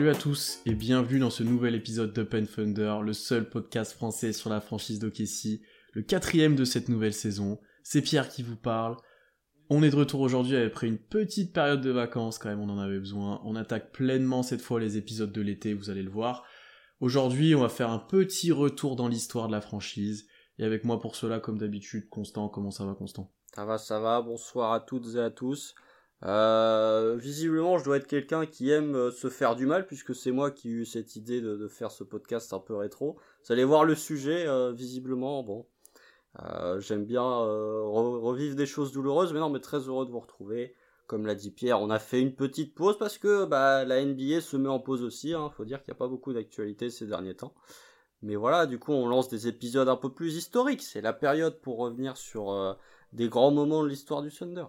Salut à tous et bienvenue dans ce nouvel épisode d'Open Thunder, le seul podcast français sur la franchise d'Okessi, le quatrième de cette nouvelle saison. C'est Pierre qui vous parle. On est de retour aujourd'hui après une petite période de vacances, quand même on en avait besoin. On attaque pleinement cette fois les épisodes de l'été, vous allez le voir. Aujourd'hui on va faire un petit retour dans l'histoire de la franchise. Et avec moi pour cela, comme d'habitude, Constant, comment ça va Constant? Ça va, ça va. Bonsoir à toutes et à tous. Euh, visiblement, je dois être quelqu'un qui aime euh, se faire du mal, puisque c'est moi qui ai eu cette idée de, faire ce podcast un peu rétro. Vous allez voir le sujet, euh, visiblement, bon. Euh, j'aime bien re revivre des choses douloureuses, mais non, mais très heureux de vous retrouver. Comme l'a dit Pierre, on a fait une petite pause parce que bah, la NBA se met en pause aussi. Hein. Faut dire qu'il n'y a pas beaucoup d'actualité ces derniers temps. Mais voilà, du coup, on lance des épisodes un peu plus historiques. C'est la période pour revenir sur des grands moments de l'histoire du Thunder.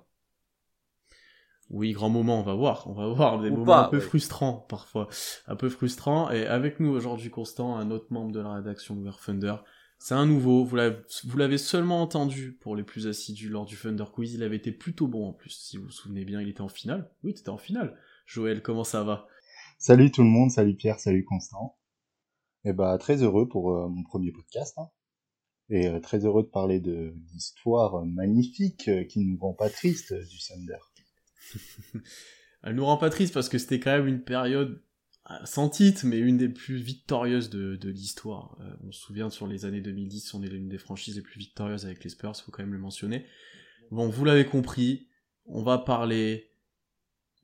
Oui, grand moment, on va voir, on va voir des Ou moments pas, un peu ouais. frustrants parfois, un peu frustrants. Et avec nous aujourd'hui, Constant, un autre membre de la rédaction de Thunder. C'est un nouveau, vous l'avez seulement entendu pour les plus assidus lors du Thunder Quiz, il avait été plutôt bon en plus, si vous vous souvenez bien, il était en finale. Oui, t'étais en finale. Joël, comment ça va? Salut tout le monde, salut Pierre, salut Constant. Et bah très heureux pour euh, mon premier podcast. Hein. Et euh, très heureux de parler de l'histoire magnifique euh, qui ne nous rend pas triste du Thunder. Elle nous rend pas triste parce que c'était quand même une période sans titre, mais une des plus victorieuses de, de l'histoire. Euh, on se souvient sur les années 2010, on est l'une des franchises les plus victorieuses avec les Spurs, faut quand même le mentionner. Bon, vous l'avez compris, on va parler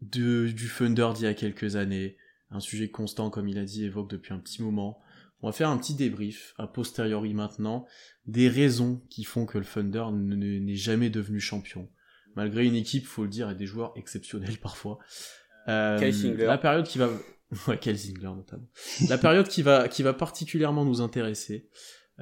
de, du Thunder d'il y a quelques années, un sujet constant, comme il a dit, évoque depuis un petit moment. On va faire un petit débrief, a posteriori maintenant, des raisons qui font que le Thunder n'est jamais devenu champion malgré une équipe, faut le dire, et des joueurs exceptionnels parfois. Euh, la période qui va, ouais, notamment. la période qui va, qui va particulièrement nous intéresser,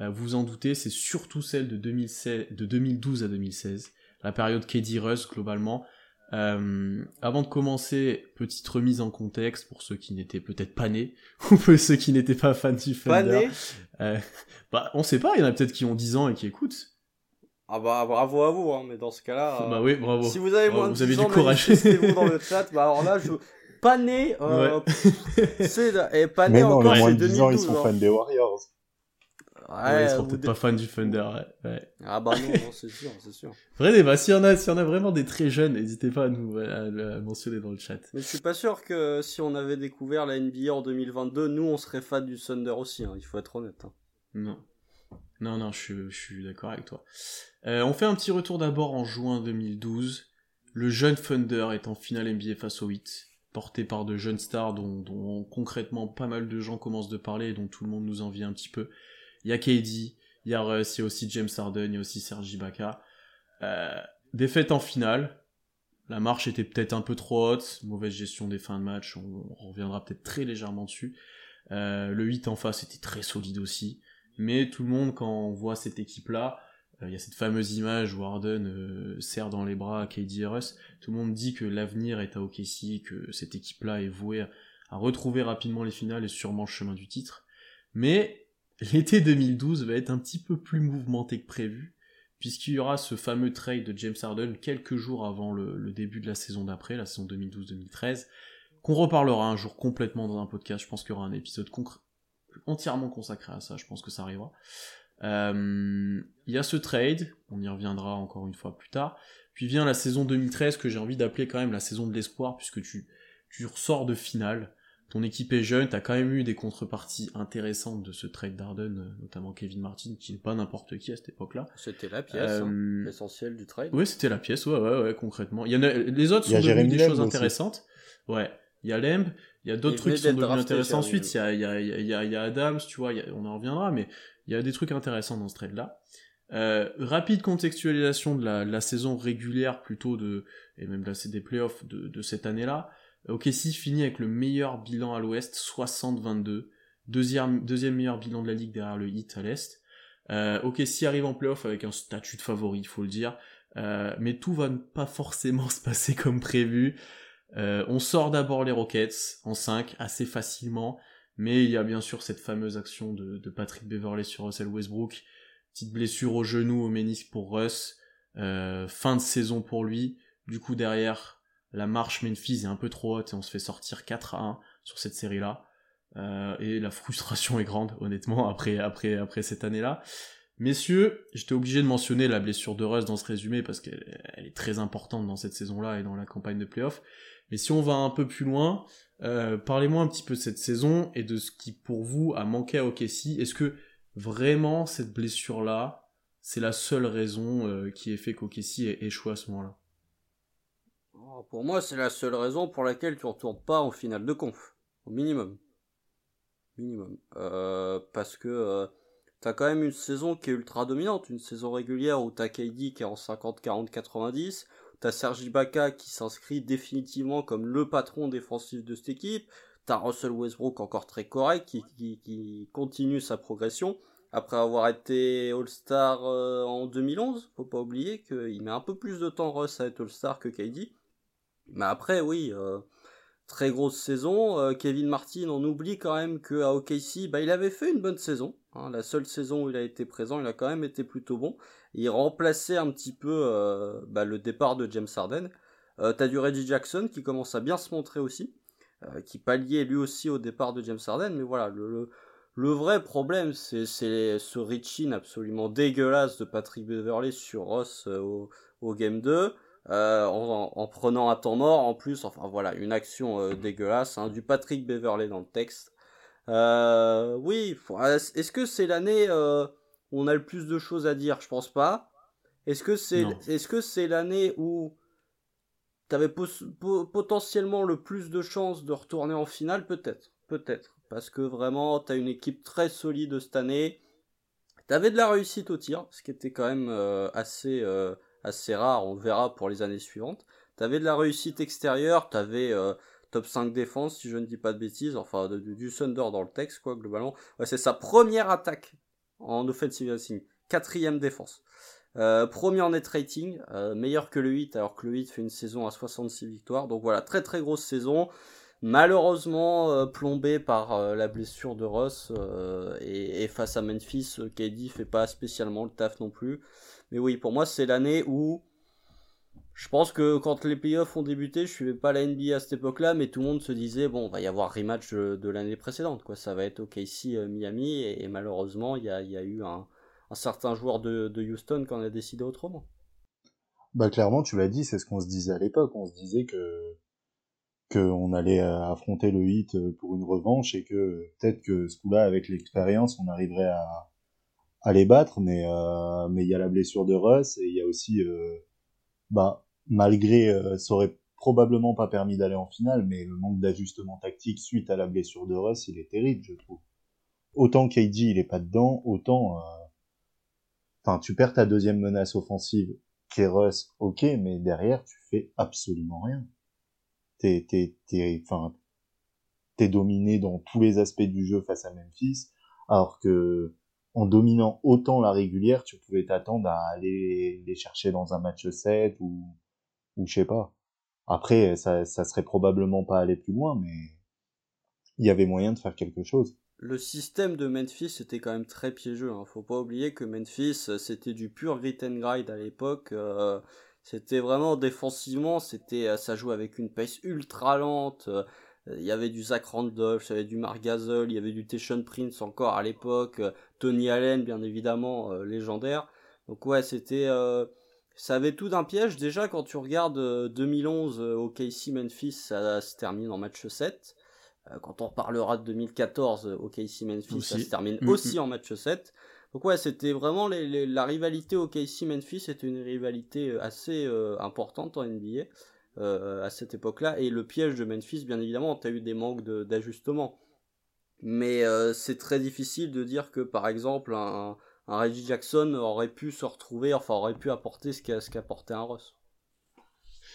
euh, vous en doutez, c'est surtout celle de, 2016, de 2012 à 2016, la période KD Russ globalement. Euh, avant de commencer, petite remise en contexte pour ceux qui n'étaient peut-être pas nés, ou pour ceux qui n'étaient pas fans du Thunder. Euh, bah, on sait pas, il y en a peut-être qui ont 10 ans et qui écoutent. Ah bah bravo à vous, hein, mais dans ce cas-là, euh, bah oui, bravo. si vous avez moins de vous avez 10 du ans, courage. manifestez-vous dans le chat. Bah alors là, je pas né, euh, Ouais. c'est et pas né Mais non, encore, les moins c'est de 10 ans, ils 2012. sont hein. fans des Warriors. Ouais, ils seront vous peut-être dé- pas fans du Thunder, ouais. ouais. Ah bah non, non, c'est sûr, c'est sûr. Vrai débat, s'il y en a, s'il y en a vraiment des très jeunes, n'hésitez pas à nous à mentionner dans le chat. Mais je suis pas sûr que si on avait découvert la NBA en 2022, nous on serait fans du Thunder aussi, hein, il faut être honnête. hein. Non. Non, non, je suis, d'accord avec toi. Euh, on fait un petit retour d'abord en juin 2012. Le jeune Thunder est en finale NBA face au 8, porté par de jeunes stars dont, concrètement pas mal de gens commencent de parler et dont tout le monde nous envie un petit peu. Il y a KD, il y a Russ, il y a aussi James Harden, il y a aussi Serge Ibaka. Euh, défaite en finale. La marche était peut-être un peu trop haute, mauvaise gestion des fins de match, on, on reviendra peut-être très légèrement dessus. Euh, le 8 en face était très solide aussi. Mais tout le monde, quand on voit cette équipe-là, euh, il y a cette fameuse image où Harden euh, serre dans les bras KD et tout le monde dit que l'avenir est à OKC, que cette équipe-là est vouée à, à retrouver rapidement les finales et sûrement le chemin du titre. Mais l'été 2012 va être un petit peu plus mouvementé que prévu, puisqu'il y aura ce fameux trade de James Harden quelques jours avant le début de la saison d'après, la saison 2012-2013, qu'on reparlera un jour complètement dans un podcast. Je pense qu'il y aura un épisode concret entièrement consacré à ça, je pense que ça arrivera. Euh, Il y a ce trade, on y reviendra encore une fois plus tard. Puis vient la saison 2013 que j'ai envie d'appeler quand même la saison de l'espoir, puisque tu, tu ressors de finale, ton équipe est jeune, t'as quand même eu des contreparties intéressantes de ce trade d'Arden, euh, notamment Kevin Martin, qui n'est pas n'importe qui à cette époque-là. C'était la pièce hein, Euh, essentielle du trade. oui, c'était la pièce, ouais, ouais, ouais, concrètement. Il y en a, les autres Il y a sont devenus des choses aussi. intéressantes. Ouais. Il y a Lemb, il y a d'autres trucs qui sont devenus intéressants ensuite. Il y a, il y, a, il y, a, il y a Adams, tu vois, il y a- on en reviendra, mais il y a des trucs intéressants dans ce trade-là. Euh, rapide contextualisation de la, de la saison régulière plutôt de, et même là c'est des playoffs de, de cette année-là. OKC finit avec le meilleur bilan à l'ouest, 60-22. deuxième, deuxième meilleur bilan de la ligue derrière le Heat à l'Est. Euh, OKC arrive en playoff avec un statut de favori, il faut le dire. Euh, mais tout va pas forcément se passer comme prévu. Euh, on sort d'abord les Rockets en 5 assez facilement, mais il y a bien sûr cette fameuse action de, Patrick Beverley sur Russell Westbrook, petite blessure au genou, au ménisque pour Russ, euh, fin de saison pour lui. Du coup derrière, la marche Memphis est un peu trop haute et on se fait sortir 4 à 1 sur cette série-là. Euh, et la frustration est grande, honnêtement, après, après, après cette année-là. Messieurs, j'étais obligé de mentionner la blessure de Russ dans ce résumé parce qu'elle est très importante dans cette saison-là et dans la campagne de playoff. Mais si on va un peu plus loin, euh, parlez-moi un petit peu de cette saison et de ce qui pour vous a manqué à OKC. Est-ce que vraiment cette blessure-là, c'est la seule raison euh, qui ait fait qu'OKC ait échoué à ce moment-là? Oh, Pour moi, c'est la seule raison pour laquelle tu ne retournes pas en finale de conf, au minimum minimum. Euh, parce que t'as quand même une saison qui est ultra dominante, une saison régulière où t'as KD qui est en 50, 40, 90, t'as Sergi Ibaka qui s'inscrit définitivement comme le patron défensif de cette équipe, t'as Russell Westbrook encore très correct qui, qui, qui continue sa progression. Après avoir été All-Star euh, en 2011, faut pas oublier qu'il met un peu plus de temps Russ à être All-Star que KD. Mais après, oui, euh, très grosse saison. Euh, Kevin Martin, on oublie quand même qu'à OKC, bah, il avait fait une bonne saison. Hein. la seule saison où il a été présent, il a quand même été plutôt bon. Il remplaçait un petit peu euh, bah, le départ de James Harden. Euh, T'as du Reggie Jackson qui commence à bien se montrer aussi, qui palliait lui aussi au départ de James Harden. Mais voilà, le, le, vrai problème, c'est ce reach-in absolument dégueulasse de Patrick Beverley sur Ross au, au Game 2. Euh, en, prenant un temps mort en plus, enfin voilà, une action euh, dégueulasse, hein, du Patrick Beverley dans le texte. Euh, oui, est-ce que c'est l'année où on a le plus de choses à dire? Je pense pas. Est-ce que c'est est-ce que c'est l'année où t'avais potentiellement le plus de chances de retourner en finale? Peut-être, peut-être, parce que vraiment t'as une équipe très solide cette année. T'avais de la réussite au tir, ce qui était quand même assez assez rare, on verra pour les années suivantes. T'avais de la réussite extérieure, t'avais euh, top 5 défense, si je ne dis pas de bêtises, enfin du Thunder dans le texte, quoi, globalement. c'est sa première attaque en offensive racing, quatrième défense. Euh, premier en net rating, euh, meilleur que le 8, alors que le 8 fait une saison à 66 victoires. Donc voilà, très très grosse saison. Malheureusement plombé par la blessure de Ross et, et, face à Memphis, KD fait pas spécialement le taf non plus. Mais oui, pour moi, c'est l'année où je pense que quand les playoffs ont débuté, je suivais pas la NBA à cette époque-là, mais tout le monde se disait bon, va y avoir rematch de, l'année précédente, quoi. Ça va être OKC euh, Miami, et, malheureusement, il y a, eu un, certain joueur de, Houston qui en a décidé autrement. Bah clairement, tu l'as dit, c'est ce qu'on se disait à l'époque. On se disait que qu'on allait euh, affronter le hit euh, pour une revanche et que peut-être que ce coup-là, avec l'expérience, on arriverait à, à les battre, mais euh, mais il y a la blessure de Russ et il y a aussi, euh, bah malgré, euh, ça aurait probablement pas permis d'aller en finale, mais le manque d'ajustement tactique suite à la blessure de Russ, il est terrible, je trouve. Autant KD il est pas dedans, autant, enfin tu perds ta deuxième menace offensive qui est Russ, ok, mais derrière tu fais absolument rien. T'es t'es t'es enfin t'es dominé dans tous les aspects du jeu face à Memphis, alors que en dominant autant la régulière, tu pouvais t'attendre à aller les chercher dans un match 7 ou, ou je sais pas. Après, ça, ça serait probablement pas aller plus loin, mais il y avait moyen de faire quelque chose. Le système de Memphis était quand même très piégeux. Hein. Faut pas oublier que Memphis, c'était du pur grit and grind à l'époque. Euh, c'était vraiment défensivement, c'était ça jouait avec une pace ultra lente. Il y avait du Zach Randolph, il y avait du Mark Gasol, il y avait du Teshon Prince encore à l'époque, euh, Tony Allen bien évidemment euh, légendaire. Donc ouais, c'était euh, ça avait tout d'un piège déjà quand tu regardes 2011 au KC Memphis, ça, se termine en match 7. quand on reparlera de 2014 au KC Memphis, ça se termine aussi en match 7. Donc ouais, c'était vraiment la rivalité au KC Memphis, c'était une rivalité assez importante en NBA. Euh, à cette époque-là. Et le piège de Memphis, bien évidemment, tu as eu des manques d'ajustement. Mais euh, c'est très difficile de dire que, par exemple, un, Reggie Jackson aurait pu se retrouver, enfin, aurait pu apporter ce qu'apportait un Ross.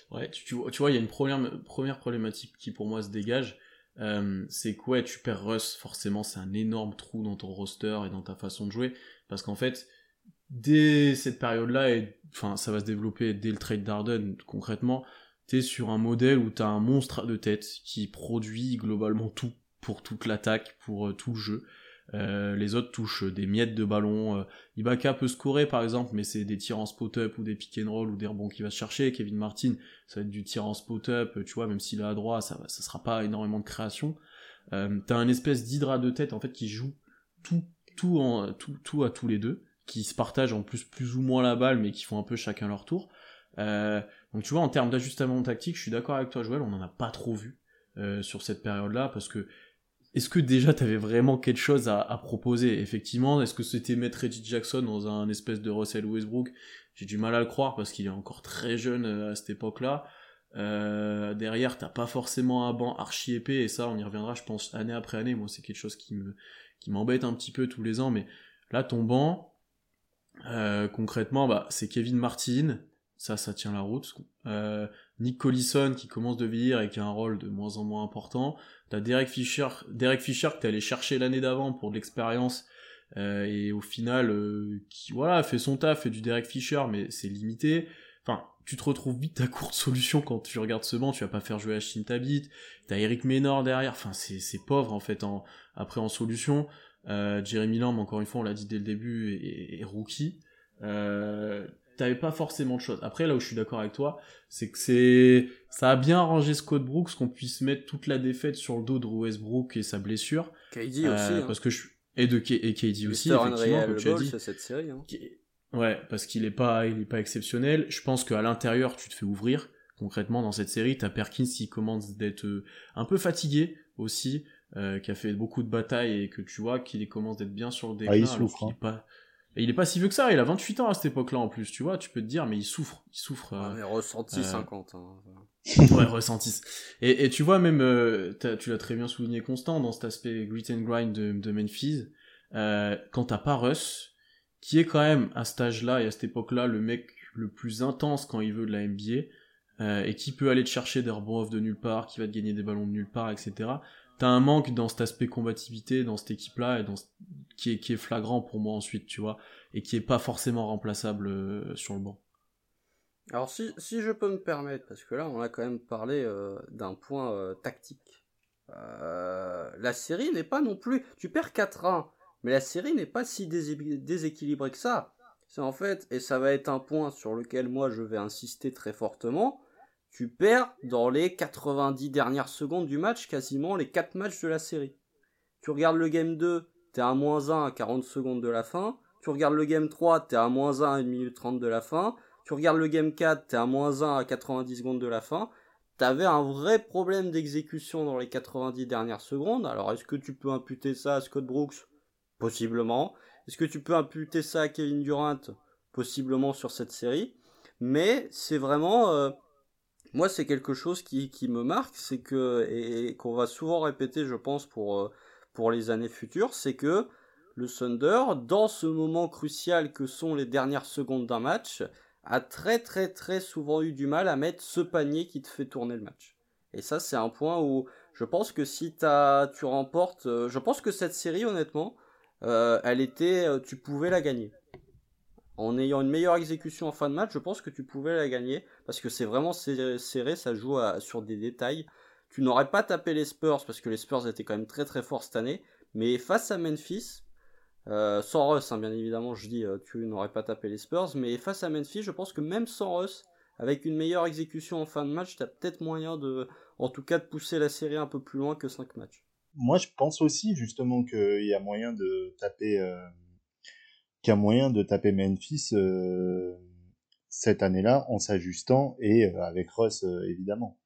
Ouais, tu, vois, il y a une première, première problématique qui pour moi se dégage. euh, c'est que ouais, tu perds Russ, forcément, c'est un énorme trou dans ton roster et dans ta façon de jouer, parce qu'en fait, dès cette période-là, et enfin, ça va se développer dès le trade d'Arden, concrètement, t'es sur un modèle où t'as un monstre de tête qui produit globalement tout pour toute l'attaque, pour euh, tout le jeu. Euh, les autres touchent des miettes de ballon. Euh, Ibaka peut scorer par exemple, mais c'est des tirs en spot-up ou des pick and roll ou des rebonds qu'il va chercher. Kevin Martin, ça va être du tir en spot-up, tu vois, même s'il est à droite, ça, ça sera pas énormément de création. T'as un espèce d'hydra de tête en fait qui joue tout, tout, tout, tout à tous les deux, qui se partagent en plus plus ou moins la balle, mais qui font un peu chacun leur tour. Donc tu vois, en termes d'ajustement tactique, je suis d'accord avec toi, Joël, on en a pas trop vu sur cette période-là parce que est-ce que déjà tu avais vraiment quelque chose à, proposer? Effectivement, est-ce que c'était mettre Reggie Jackson dans un espèce de Russell Westbrook? J'ai du mal à le croire parce qu'il est encore très jeune euh, à cette époque-là. Euh, derrière, t'as pas forcément un banc archi épais et ça, on y reviendra, je pense, année après année. Moi, c'est quelque chose qui me qui m'embête un petit peu tous les ans, mais là, ton banc, euh, concrètement, bah, c'est Kevin Martin, ça, ça tient la route. Euh, Nick Collison qui commence de vieillir et qui a un rôle de moins en moins important. T'as Derek Fisher, Derek Fisher que t'es allé chercher l'année d'avant pour de l'expérience euh, et au final euh, qui voilà fait son taf, fait du Derek Fisher mais c'est limité. Enfin, tu te retrouves vite à courte solution quand tu regardes ce banc, tu vas pas faire jouer Hashim Tabit, t'as Eric Ménor derrière, enfin c'est, pauvre en fait en, après en solution. Euh, Jeremy Lamb, encore une fois, on l'a dit dès le début, est, rookie. Euh, t'avais pas forcément de choses. Après, là où je suis d'accord avec toi, c'est que c'est, ça a bien arrangé Scott Brooks qu'on puisse mettre toute la défaite sur le dos de Westbrook et sa blessure. KD aussi. Euh, hein. Parce que je, et de et KD aussi, effectivement, comme tu as dit. Cette série, hein. Ouais, parce qu'il est pas, il est pas exceptionnel. Je pense qu'à l'intérieur, tu te fais ouvrir. Concrètement, dans cette série, t'as Perkins qui commence d'être euh, un peu fatigué aussi, euh, qui a fait beaucoup de batailles et que tu vois qu'il commence d'être bien sur le déclin. Ah, il souffre. Hein. pas, et il est pas si vieux que ça, il a 28 ans à cette époque-là en plus, tu vois, tu peux te dire, mais il souffre, il souffre. Euh, mais ressenti 50. Euh, hein. ouais, ressenti. Et, et, tu vois, même, euh, tu l'as très bien souligné, Constant, dans cet aspect grit and grind de, de Memphis, euh, quand t'as pas Russ, qui est quand même à cet âge-là et à cette époque-là le mec le plus intense quand il veut de la NBA, euh, et qui peut aller te chercher des rebonds off de nulle part, qui va te gagner des ballons de nulle part, etc t'as un manque dans cet aspect combativité dans cette équipe là et dans qui est qui est flagrant pour moi ensuite tu vois et qui est pas forcément remplaçable euh, sur le banc. Alors si, si je peux me permettre parce que là on a quand même parlé euh, d'un point euh, tactique. La série n'est pas non plus tu perds 4-1 mais la série n'est pas si déséquilibrée que ça. C'est en fait et ça va être un point sur lequel moi je vais insister très fortement tu perds dans les 90 dernières secondes du match, quasiment les 4 matchs de la série. Tu regardes le game 2, t'es à moins 1 à 40 secondes de la fin. Tu regardes le game 3, t'es à moins 1 à 1 minute 30 de la fin. Tu regardes le game 4, t'es à moins 1 à 90 secondes de la fin. T'avais un vrai problème d'exécution dans les 90 dernières secondes. Alors est-ce que tu peux imputer ça à Scott Brooks? Possiblement. Est-ce que tu peux imputer ça à Kevin Durant? Possiblement sur cette série. Mais c'est vraiment... Euh, moi, c'est quelque chose qui, me marque, c'est que, et, qu'on va souvent répéter, je pense, pour, euh, pour les années futures, c'est que le Thunder, dans ce moment crucial que sont les dernières secondes d'un match, a très très très souvent eu du mal à mettre ce panier qui te fait tourner le match. Et ça, c'est un point où je pense que si as, tu remportes, euh, je pense que cette série, honnêtement, euh, elle était, tu pouvais la gagner en ayant une meilleure exécution en fin de match, je pense que tu pouvais la gagner parce que c'est vraiment serré, ça joue sur des détails. Tu n'aurais pas tapé les Spurs parce que les Spurs étaient quand même très très forts cette année, mais face à Memphis, euh, sans Russ, hein, bien évidemment, je dis euh, tu n'aurais pas tapé les Spurs, mais face à Memphis, je pense que même sans Russ, avec une meilleure exécution en fin de match, tu as peut-être moyen de, en tout cas, de pousser la série un peu plus loin que 5 matchs. Moi, je pense aussi justement qu'il y a moyen de taper. Euh, a moyen de taper Memphis euh, cette année-là en s'ajustant et euh, avec Russ euh, évidemment.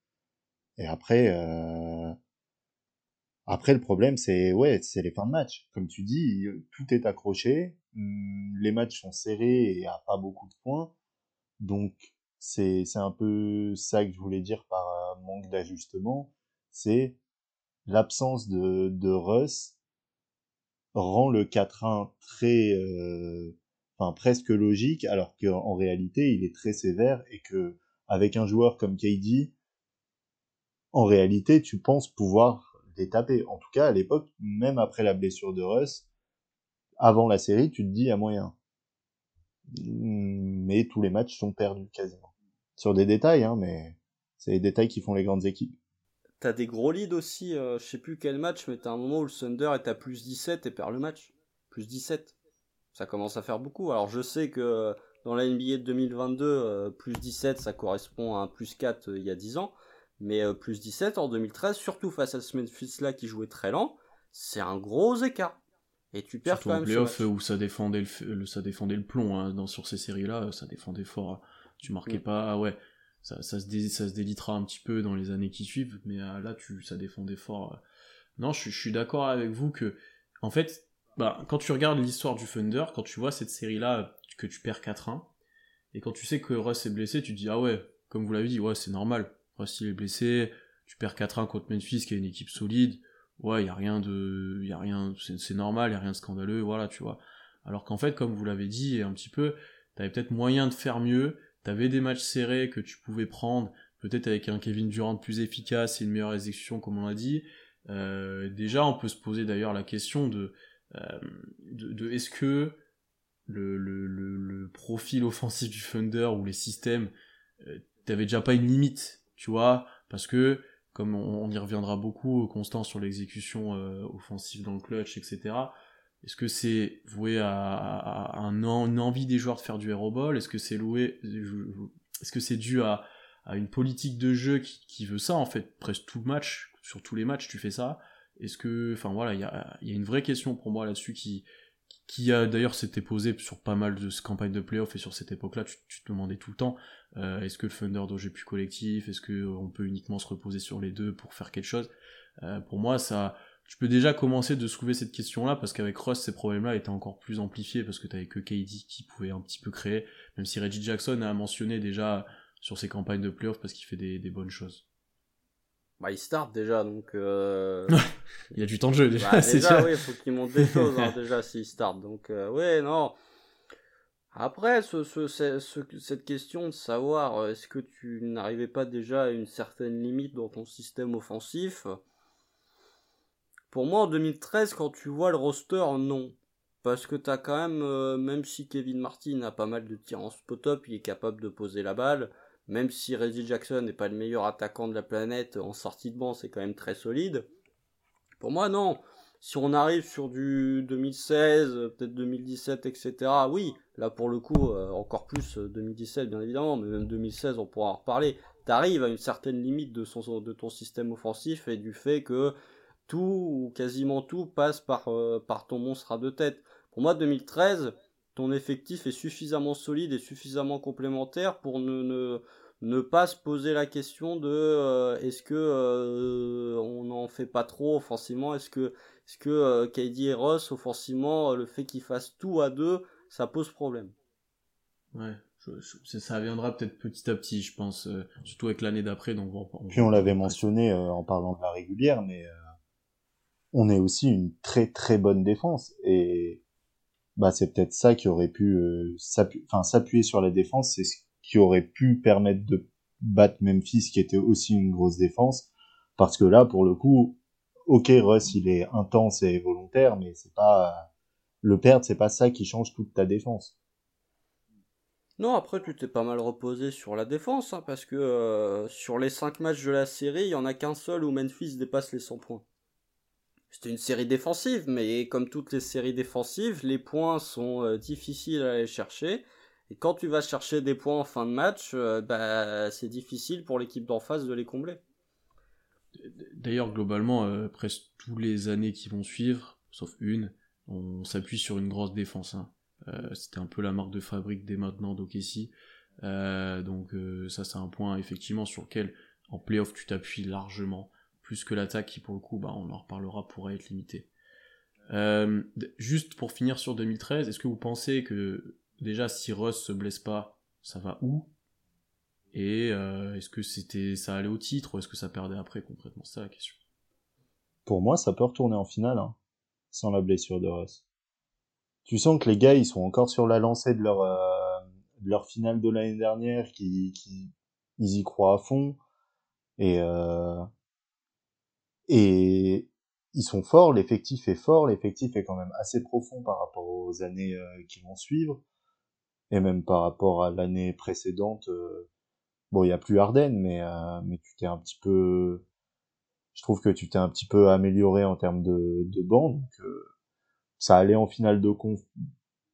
Et après, après le problème c'est ouais, c'est les fins de match. Comme tu dis, tout est accroché, hum, les matchs sont serrés et a pas beaucoup de points. Donc c'est c'est un peu ça que je voulais dire par manque d'ajustement, c'est l'absence de de Russ rend le 4-1 très, euh, enfin presque logique, alors qu'en réalité il est très sévère et que avec un joueur comme KD, en réalité tu penses pouvoir d'étaper. En tout cas, à l'époque, même après la blessure de Russ, avant la série, tu te dis à moyen. Mais tous les matchs sont perdus quasiment. Sur des détails, hein, mais c'est les détails qui font les grandes équipes. T'as des gros leads aussi, euh, je sais plus quel match, mais t'as un moment où le Thunder est à plus 17 et perd le match. Plus 17. Ça commence à faire beaucoup. Alors je sais que dans la NBA de 2022, euh, plus 17, ça correspond à un plus 4 euh, il y a 10 ans. Mais plus 17 en 2013, surtout face à ce Memphis-là qui jouait très lent, c'est un gros écart. Et tu perds quand même playoff où ça défendait le, ça défendait le plomb hein, dans, sur ces séries-là, ça défendait fort. Tu marquais mm. pas, ah ouais, ça, se ça se délitera un petit peu dans les années qui suivent, mais euh, là, tu, ça défendait fort. Euh. Non, je, je suis d'accord avec vous que, en fait, bah, quand tu regardes l'histoire du Thunder, quand tu vois cette série-là, que tu perds 4-1, et quand tu sais que Russ est blessé, tu te dis, ah ouais, comme vous l'avez dit, ouais, c'est normal. Russ, il est blessé, tu perds 4-1 contre Memphis, qui est une équipe solide, ouais, il y a rien de, y a rien, c'est normal, il y a rien de scandaleux, voilà, tu vois. Alors qu'en fait, comme vous l'avez dit, un petit peu, t'avais peut-être moyen de faire mieux, t'avais des matchs serrés que tu pouvais prendre, peut-être avec un Kevin Durant plus efficace et une meilleure exécution, comme on l'a dit. Euh, déjà, on peut se poser d'ailleurs la question de, euh, de, est-ce que le, le, le, profil offensif du Thunder ou les systèmes, euh, t'avais déjà pas une limite, tu vois, parce que comme on, y reviendra beaucoup, Constant sur l'exécution offensive dans le clutch, etc. Est-ce que c'est voué à, un, une envie des joueurs de faire du aéroball Est-ce que c'est loué Est-ce que c'est dû à, une politique de jeu qui, veut ça en fait? Presque tout match, sur tous les matchs, tu fais ça. Est-ce que, enfin voilà, il y a, une vraie question pour moi là-dessus qui, qui a d'ailleurs s'était posée sur pas mal de campagnes de playoffs et sur cette époque-là, tu, te demandais tout le temps, euh, est-ce que le Thunder doit plus collectif? Est-ce qu'on peut uniquement se reposer sur les deux pour faire quelque chose? Euh, Pour moi, ça, tu peux déjà commencer de soulever cette question-là, parce qu'avec Ross, ces problèmes-là étaient encore plus amplifiés, parce que t'avais que KD qui pouvait un petit peu créer, même si Reggie Jackson a mentionné déjà sur ses campagnes de playoffs parce qu'il fait des, bonnes choses. Bah, il start déjà, donc. Euh... il y a du temps de jeu déjà. Bah, déjà, oui, il faut qu'il monte des choses hein, déjà s'il start. Donc, euh, ouais, non. Après, ce, ce, cette question de savoir euh, est-ce que tu n'arrivais pas déjà à une certaine limite dans ton système offensif, pour moi, en 2013, quand tu vois le roster, non. Parce que t'as quand même, euh, même si Kevin Martin a pas mal de tirs en spot-up, il est capable de poser la balle. Même si Reggie Jackson n'est pas le meilleur attaquant de la planète, en sortie de banc, c'est quand même très solide. Pour moi, non. Si on arrive sur du 2016, peut-être 2017, etc., oui, là pour le coup, euh, encore plus 2017 euh, bien évidemment, mais même 2016, on pourra en reparler. T'arrives à une certaine limite de ton système offensif et du fait que tout ou quasiment tout passe par, euh, par ton monstre à deux têtes. Pour moi, 2013, ton effectif est suffisamment solide et suffisamment complémentaire pour ne, ne, ne pas se poser la question de euh, est-ce que euh, on n'en fait pas trop offensivement Est-ce que, est-ce que KD et Ross, offensivement, le fait qu'ils fassent tout à deux, ça pose problème Ouais, ça viendra peut-être petit à petit, je pense, surtout avec l'année d'après. Donc Puis on l'avait mentionné en parlant de la régulière, mais on est aussi une très très bonne défense et bah c'est peut-être ça qui aurait pu euh, s'appuyer sur la défense, c'est ce qui aurait pu permettre de battre Memphis qui était aussi une grosse défense parce que là pour le coup OK Russ il est intense et volontaire mais c'est pas le perdre c'est pas ça qui change toute ta défense. Non, après tu t'es pas mal reposé sur la défense, hein, parce que euh, sur les 5 matchs de la série, il y en a qu'un seul où Memphis dépasse les 100 points. C'était une série défensive, mais comme toutes les séries défensives, les points sont euh, difficiles à aller chercher. Et quand tu vas chercher des points en fin de match, euh, bah, c'est difficile pour l'équipe d'en face de les combler. D'ailleurs, globalement, euh, presque tous les années qui vont suivre, sauf une, on s'appuie sur une grosse défense. Hein. C'était un peu la marque de fabrique dès maintenant d'Okessi. donc ça, c'est un point effectivement sur lequel en playoff tu t'appuies largement plus que l'attaque qui pour le coup, bah, on en reparlera, pourrait être limitée. Euh, juste pour finir sur 2013, est-ce que vous pensez que déjà si Russ se blesse pas, ça va où? Et euh, est-ce que c'était ça allait au titre ou est-ce que ça perdait après concrètement? C'est ça la question. Pour moi, ça peut retourner en finale hein, sans la blessure de Russ. Tu sens que les gars, ils sont encore sur la lancée de leur euh, de leur finale de l'année dernière, qui, qui ils y croient à fond. Et Et ils sont forts, l'effectif est fort, l'effectif est quand même assez profond par rapport aux années euh, qui vont suivre, et même par rapport à l'année précédente. Euh, bon, il y a plus Arden, mais euh, mais tu t'es un petit peu, je trouve que tu t'es un petit peu amélioré en termes de de banc, donc ça allait en finale de conf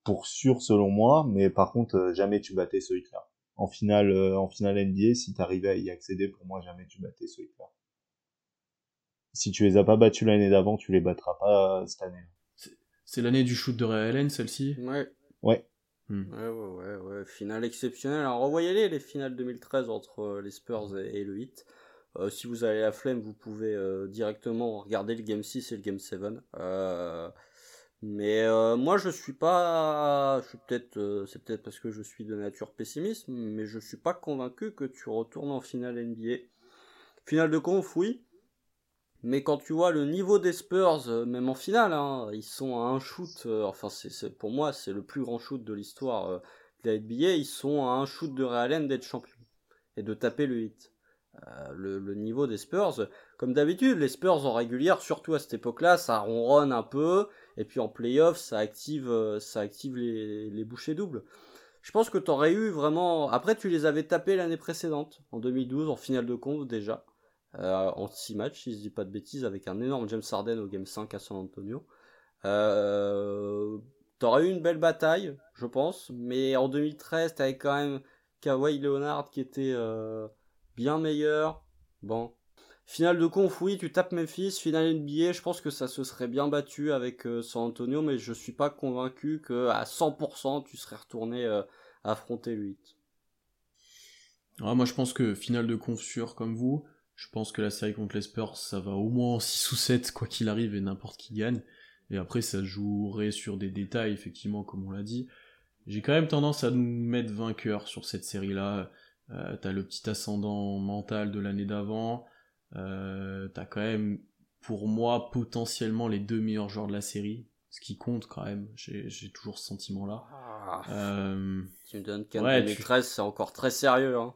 pour sûr selon moi, mais par contre jamais tu battais ce hit-là. En finale, en finale NBA, si t'arrivais à y accéder, pour moi jamais tu battais ce hit-là si tu les as pas battus l'année d'avant, tu les battras pas cette année. C'est l'année du shoot de Ray Allen, celle-ci? Ouais. Ouais. Hmm. Ouais, ouais, ouais, ouais, finale exceptionnelle. Alors, revoyez-les, les finales 2013 entre euh, les Spurs et, le Heat. Euh, si vous avez la flemme, vous pouvez euh, directement regarder le Game 6 et le Game 7. mais moi, je suis pas. Je suis peut-être. c'est peut-être parce que je suis de nature pessimiste, mais je suis pas convaincu que tu retournes en finale NBA. Finale de conf, oui. Mais quand tu vois le niveau des Spurs, euh, même en finale, hein, ils sont à un shoot. Euh, enfin, c'est pour moi, c'est le plus grand shoot de l'histoire euh, de la NBA. Ils sont à un shoot de Real d'être champion et de taper le hit. Le, niveau des Spurs, comme d'habitude, les Spurs en régulière, surtout à cette époque-là, ça ronronne un peu, et puis en playoff, ça active, ça active les, les bouchées doubles. Je pense que tu aurais eu vraiment. Après, tu les avais tapés l'année précédente, en 2012, en finale de conf déjà. Euh, en 6 matchs, si je dis pas de bêtises, avec un énorme James Harden au Game 5 à San Antonio. Euh, T'aurais eu une belle bataille, je pense, mais en 2013, t'avais quand même Kawhi Leonard qui était euh, bien meilleur. Bon. Finale de conf, oui, tu tapes Memphis. Finale NBA, je pense que ça se serait bien battu avec euh, San Antonio, mais je suis pas convaincu que à 100% tu serais retourné affronter le 8. moi, je pense que finale de conf sûr comme vous. Je pense que la série contre les Spurs, ça va au moins en 6 ou 7, quoi qu'il arrive, et n'importe qui gagne. Et après, ça jouerait sur des détails, effectivement, comme on l'a dit. J'ai quand même tendance à nous mettre vainqueur sur cette série-là. Euh, t'as le petit ascendant mental de l'année d'avant. Euh, t'as quand même, pour moi, potentiellement les deux meilleurs joueurs de la série. Ce qui compte quand même. J'ai toujours ce sentiment-là. Ah, euh, Team Duncan 2013, c'est encore très sérieux. Hein.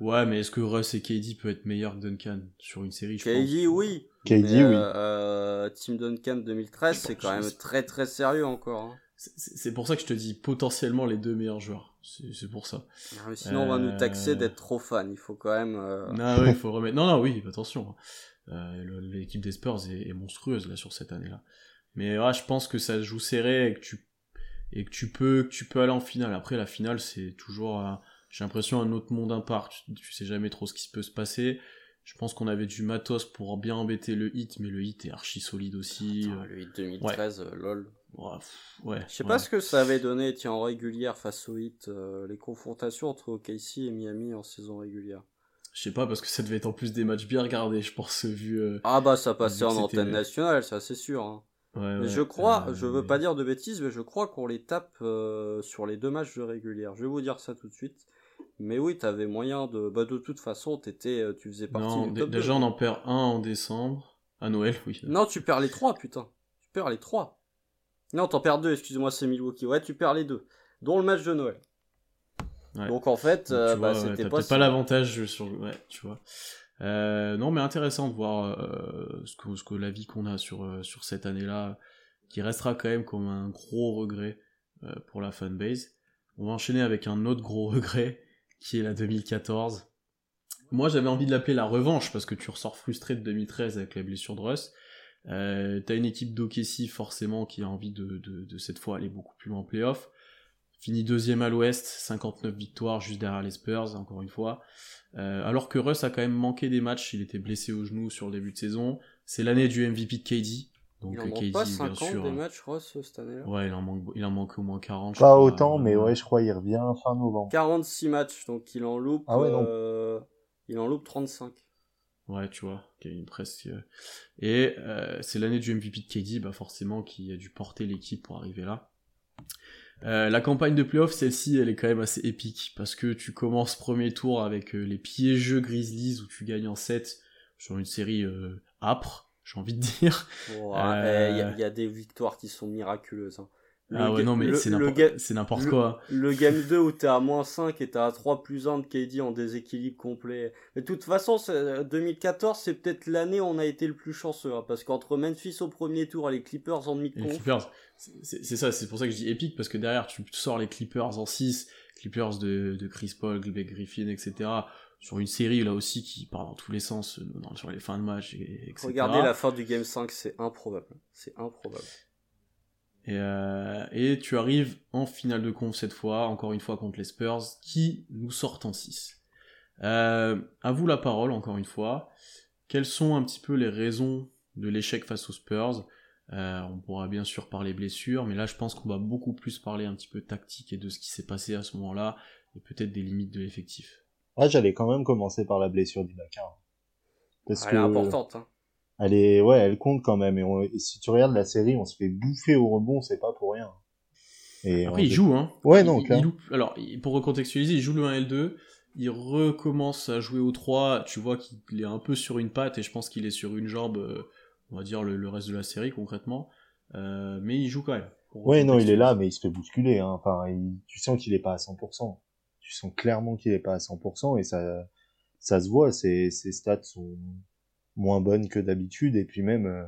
Ouais, mais est-ce que Russ et KD peuvent être meilleurs que Duncan sur une série KD, oui. KD, oui. Euh, euh, Team Duncan 2013, c'est quand même très très sérieux encore. Hein. C'est pour ça que je te dis potentiellement les deux meilleurs joueurs. C'est pour ça. Ah, sinon, on va nous taxer euh, d'être trop fan. Il faut quand même. Non, oui, il faut remettre. Non, non, oui, attention. L'équipe des Spurs est, monstrueuse là sur cette année-là. Mais ouais, je pense que ça joue serré et que tu et que tu peux que tu peux aller en finale. Après, la finale, c'est toujours j'ai l'impression un autre monde impart. Tu, tu, sais jamais trop ce qui peut se passer. Je pense qu'on avait du matos pour bien embêter le hit, mais le hit est archi solide aussi. le hit 2013, euh, lol. Ouais, Je sais pas ce que ça avait donné, tiens, en régulière face au hit, euh, les confrontations entre OKC et Miami en saison régulière. Je sais pas, parce que ça devait être en plus des matchs bien regardés, je pense, vu. Euh, ah bah ça passait en antenne nationale, ça c'est sûr. Hein. mais je crois, je veux pas dire de bêtises, mais je crois qu'on les tape sur les deux matchs de régulière. Je vais vous dire ça tout de suite. Mais oui, t'avais moyen de. Bah, de toute façon, t'étais, euh, tu faisais partie non, Déjà, on en perd un en décembre. À Noël, oui. Non, tu perds les trois, putain. Tu perds les trois. Non, t'en perds deux, excuse-moi, c'est Milwaukee. Ouais, tu perds les deux. Dont le match de Noël. Donc en fait, euh, bah, c'était pas. pas l'avantage sur. Ouais, tu vois. Euh, non, mais intéressant de voir ce que, ce que l'avis qu'on a sur, sur cette année-là, qui restera quand même comme un gros regret pour la fanbase. On va enchaîner avec un autre gros regret, qui est la 2014. Moi, j'avais envie de l'appeler la revanche, parce que tu ressors frustré de 2013 avec la blessure de Russ. Euh, T'as une équipe d'Okessi, forcément, qui a envie de, cette fois aller beaucoup plus loin en playoff. Fini deuxième à l'ouest, 59 victoires juste derrière les Spurs, encore une fois. Euh, alors que Russ a quand même manqué des matchs, il était blessé au genou sur le début de saison. C'est l'année du MVP de KD, donc il en manque pas 50 des matchs, Ross, cette année-là Ouais, il en, manque, il en manque au moins 40. Pas autant, mais ouais, je crois qu'il revient fin novembre. 46 matchs, donc il en loupe, ah ouais, euh, il en loupe 35. Ouais, tu vois, il presque. Euh, et euh, c'est l'année du MVP de KD, bah forcément, qui a dû porter l'équipe pour arriver là. Euh, la campagne de playoff, celle-ci, elle est quand même assez épique parce que tu commences premier tour avec euh, les piégeux Grizzlies où tu gagnes en 7 sur une série âpre j'ai envie de dire. Il euh, y, a des victoires qui sont miraculeuses. Hein. Ah ouais, non, mais c'est n'importe le- quoi. Le game 2 où t'es à moins 5 et t'as à 3 plus 1 de KD en déséquilibre complet. Mais de toute façon, c'est- 2014, c'est peut-être l'année où on a été le plus chanceux. hein, parce qu'entre Memphis au premier tour et les Clippers en demi-conf, c'est- ça, c'est pour ça que je dis épique, parce que derrière, tu sors les Clippers en 6, Clippers de, de Chris Paul, Blake Griffin, etc. Sur une série, là aussi, qui part dans tous les sens, euh, dans- sur les fins de match, et, etc. regardez la fin du game 5, c'est improbable. C'est improbable. Et, euh, et tu arrives en finale de conf cette fois, encore une fois contre les Spurs, qui nous sortent en 6. Euh, à vous la parole, encore une fois. Quelles sont un petit peu les raisons de l'échec face aux Spurs? Euh, On pourra bien sûr parler blessures, mais là je pense qu'on va beaucoup plus parler un petit peu tactique et de ce qui s'est passé à ce moment-là, et peut-être des limites de l'effectif. Moi, j'allais quand même commencer par la blessure d'Ibaka. Parce Elle que est importante. hein. elle est, ouais, elle compte quand même. Et, on- et si tu regardes la série, on se fait bouffer au rebond, c'est pas pour rien. Et Après il joue, hein Ouais, non, il, il clair. loupe- alors, pour recontextualiser, il joue le 1 L2, il recommence à jouer au 3, tu vois qu'il est un peu sur une patte, et je pense qu'il est sur une jambe, euh, on va dire, le, le reste de la série, concrètement. Euh, mais il joue quand même. Ouais, non, il est là, mais il se fait bousculer. Hein. Enfin, il- tu sens qu'il est pas à 100%. Tu sens clairement qu'il est pas à 100% et ça, ça se voit. Ses, ses stats sont moins bonnes que d'habitude et puis même, euh,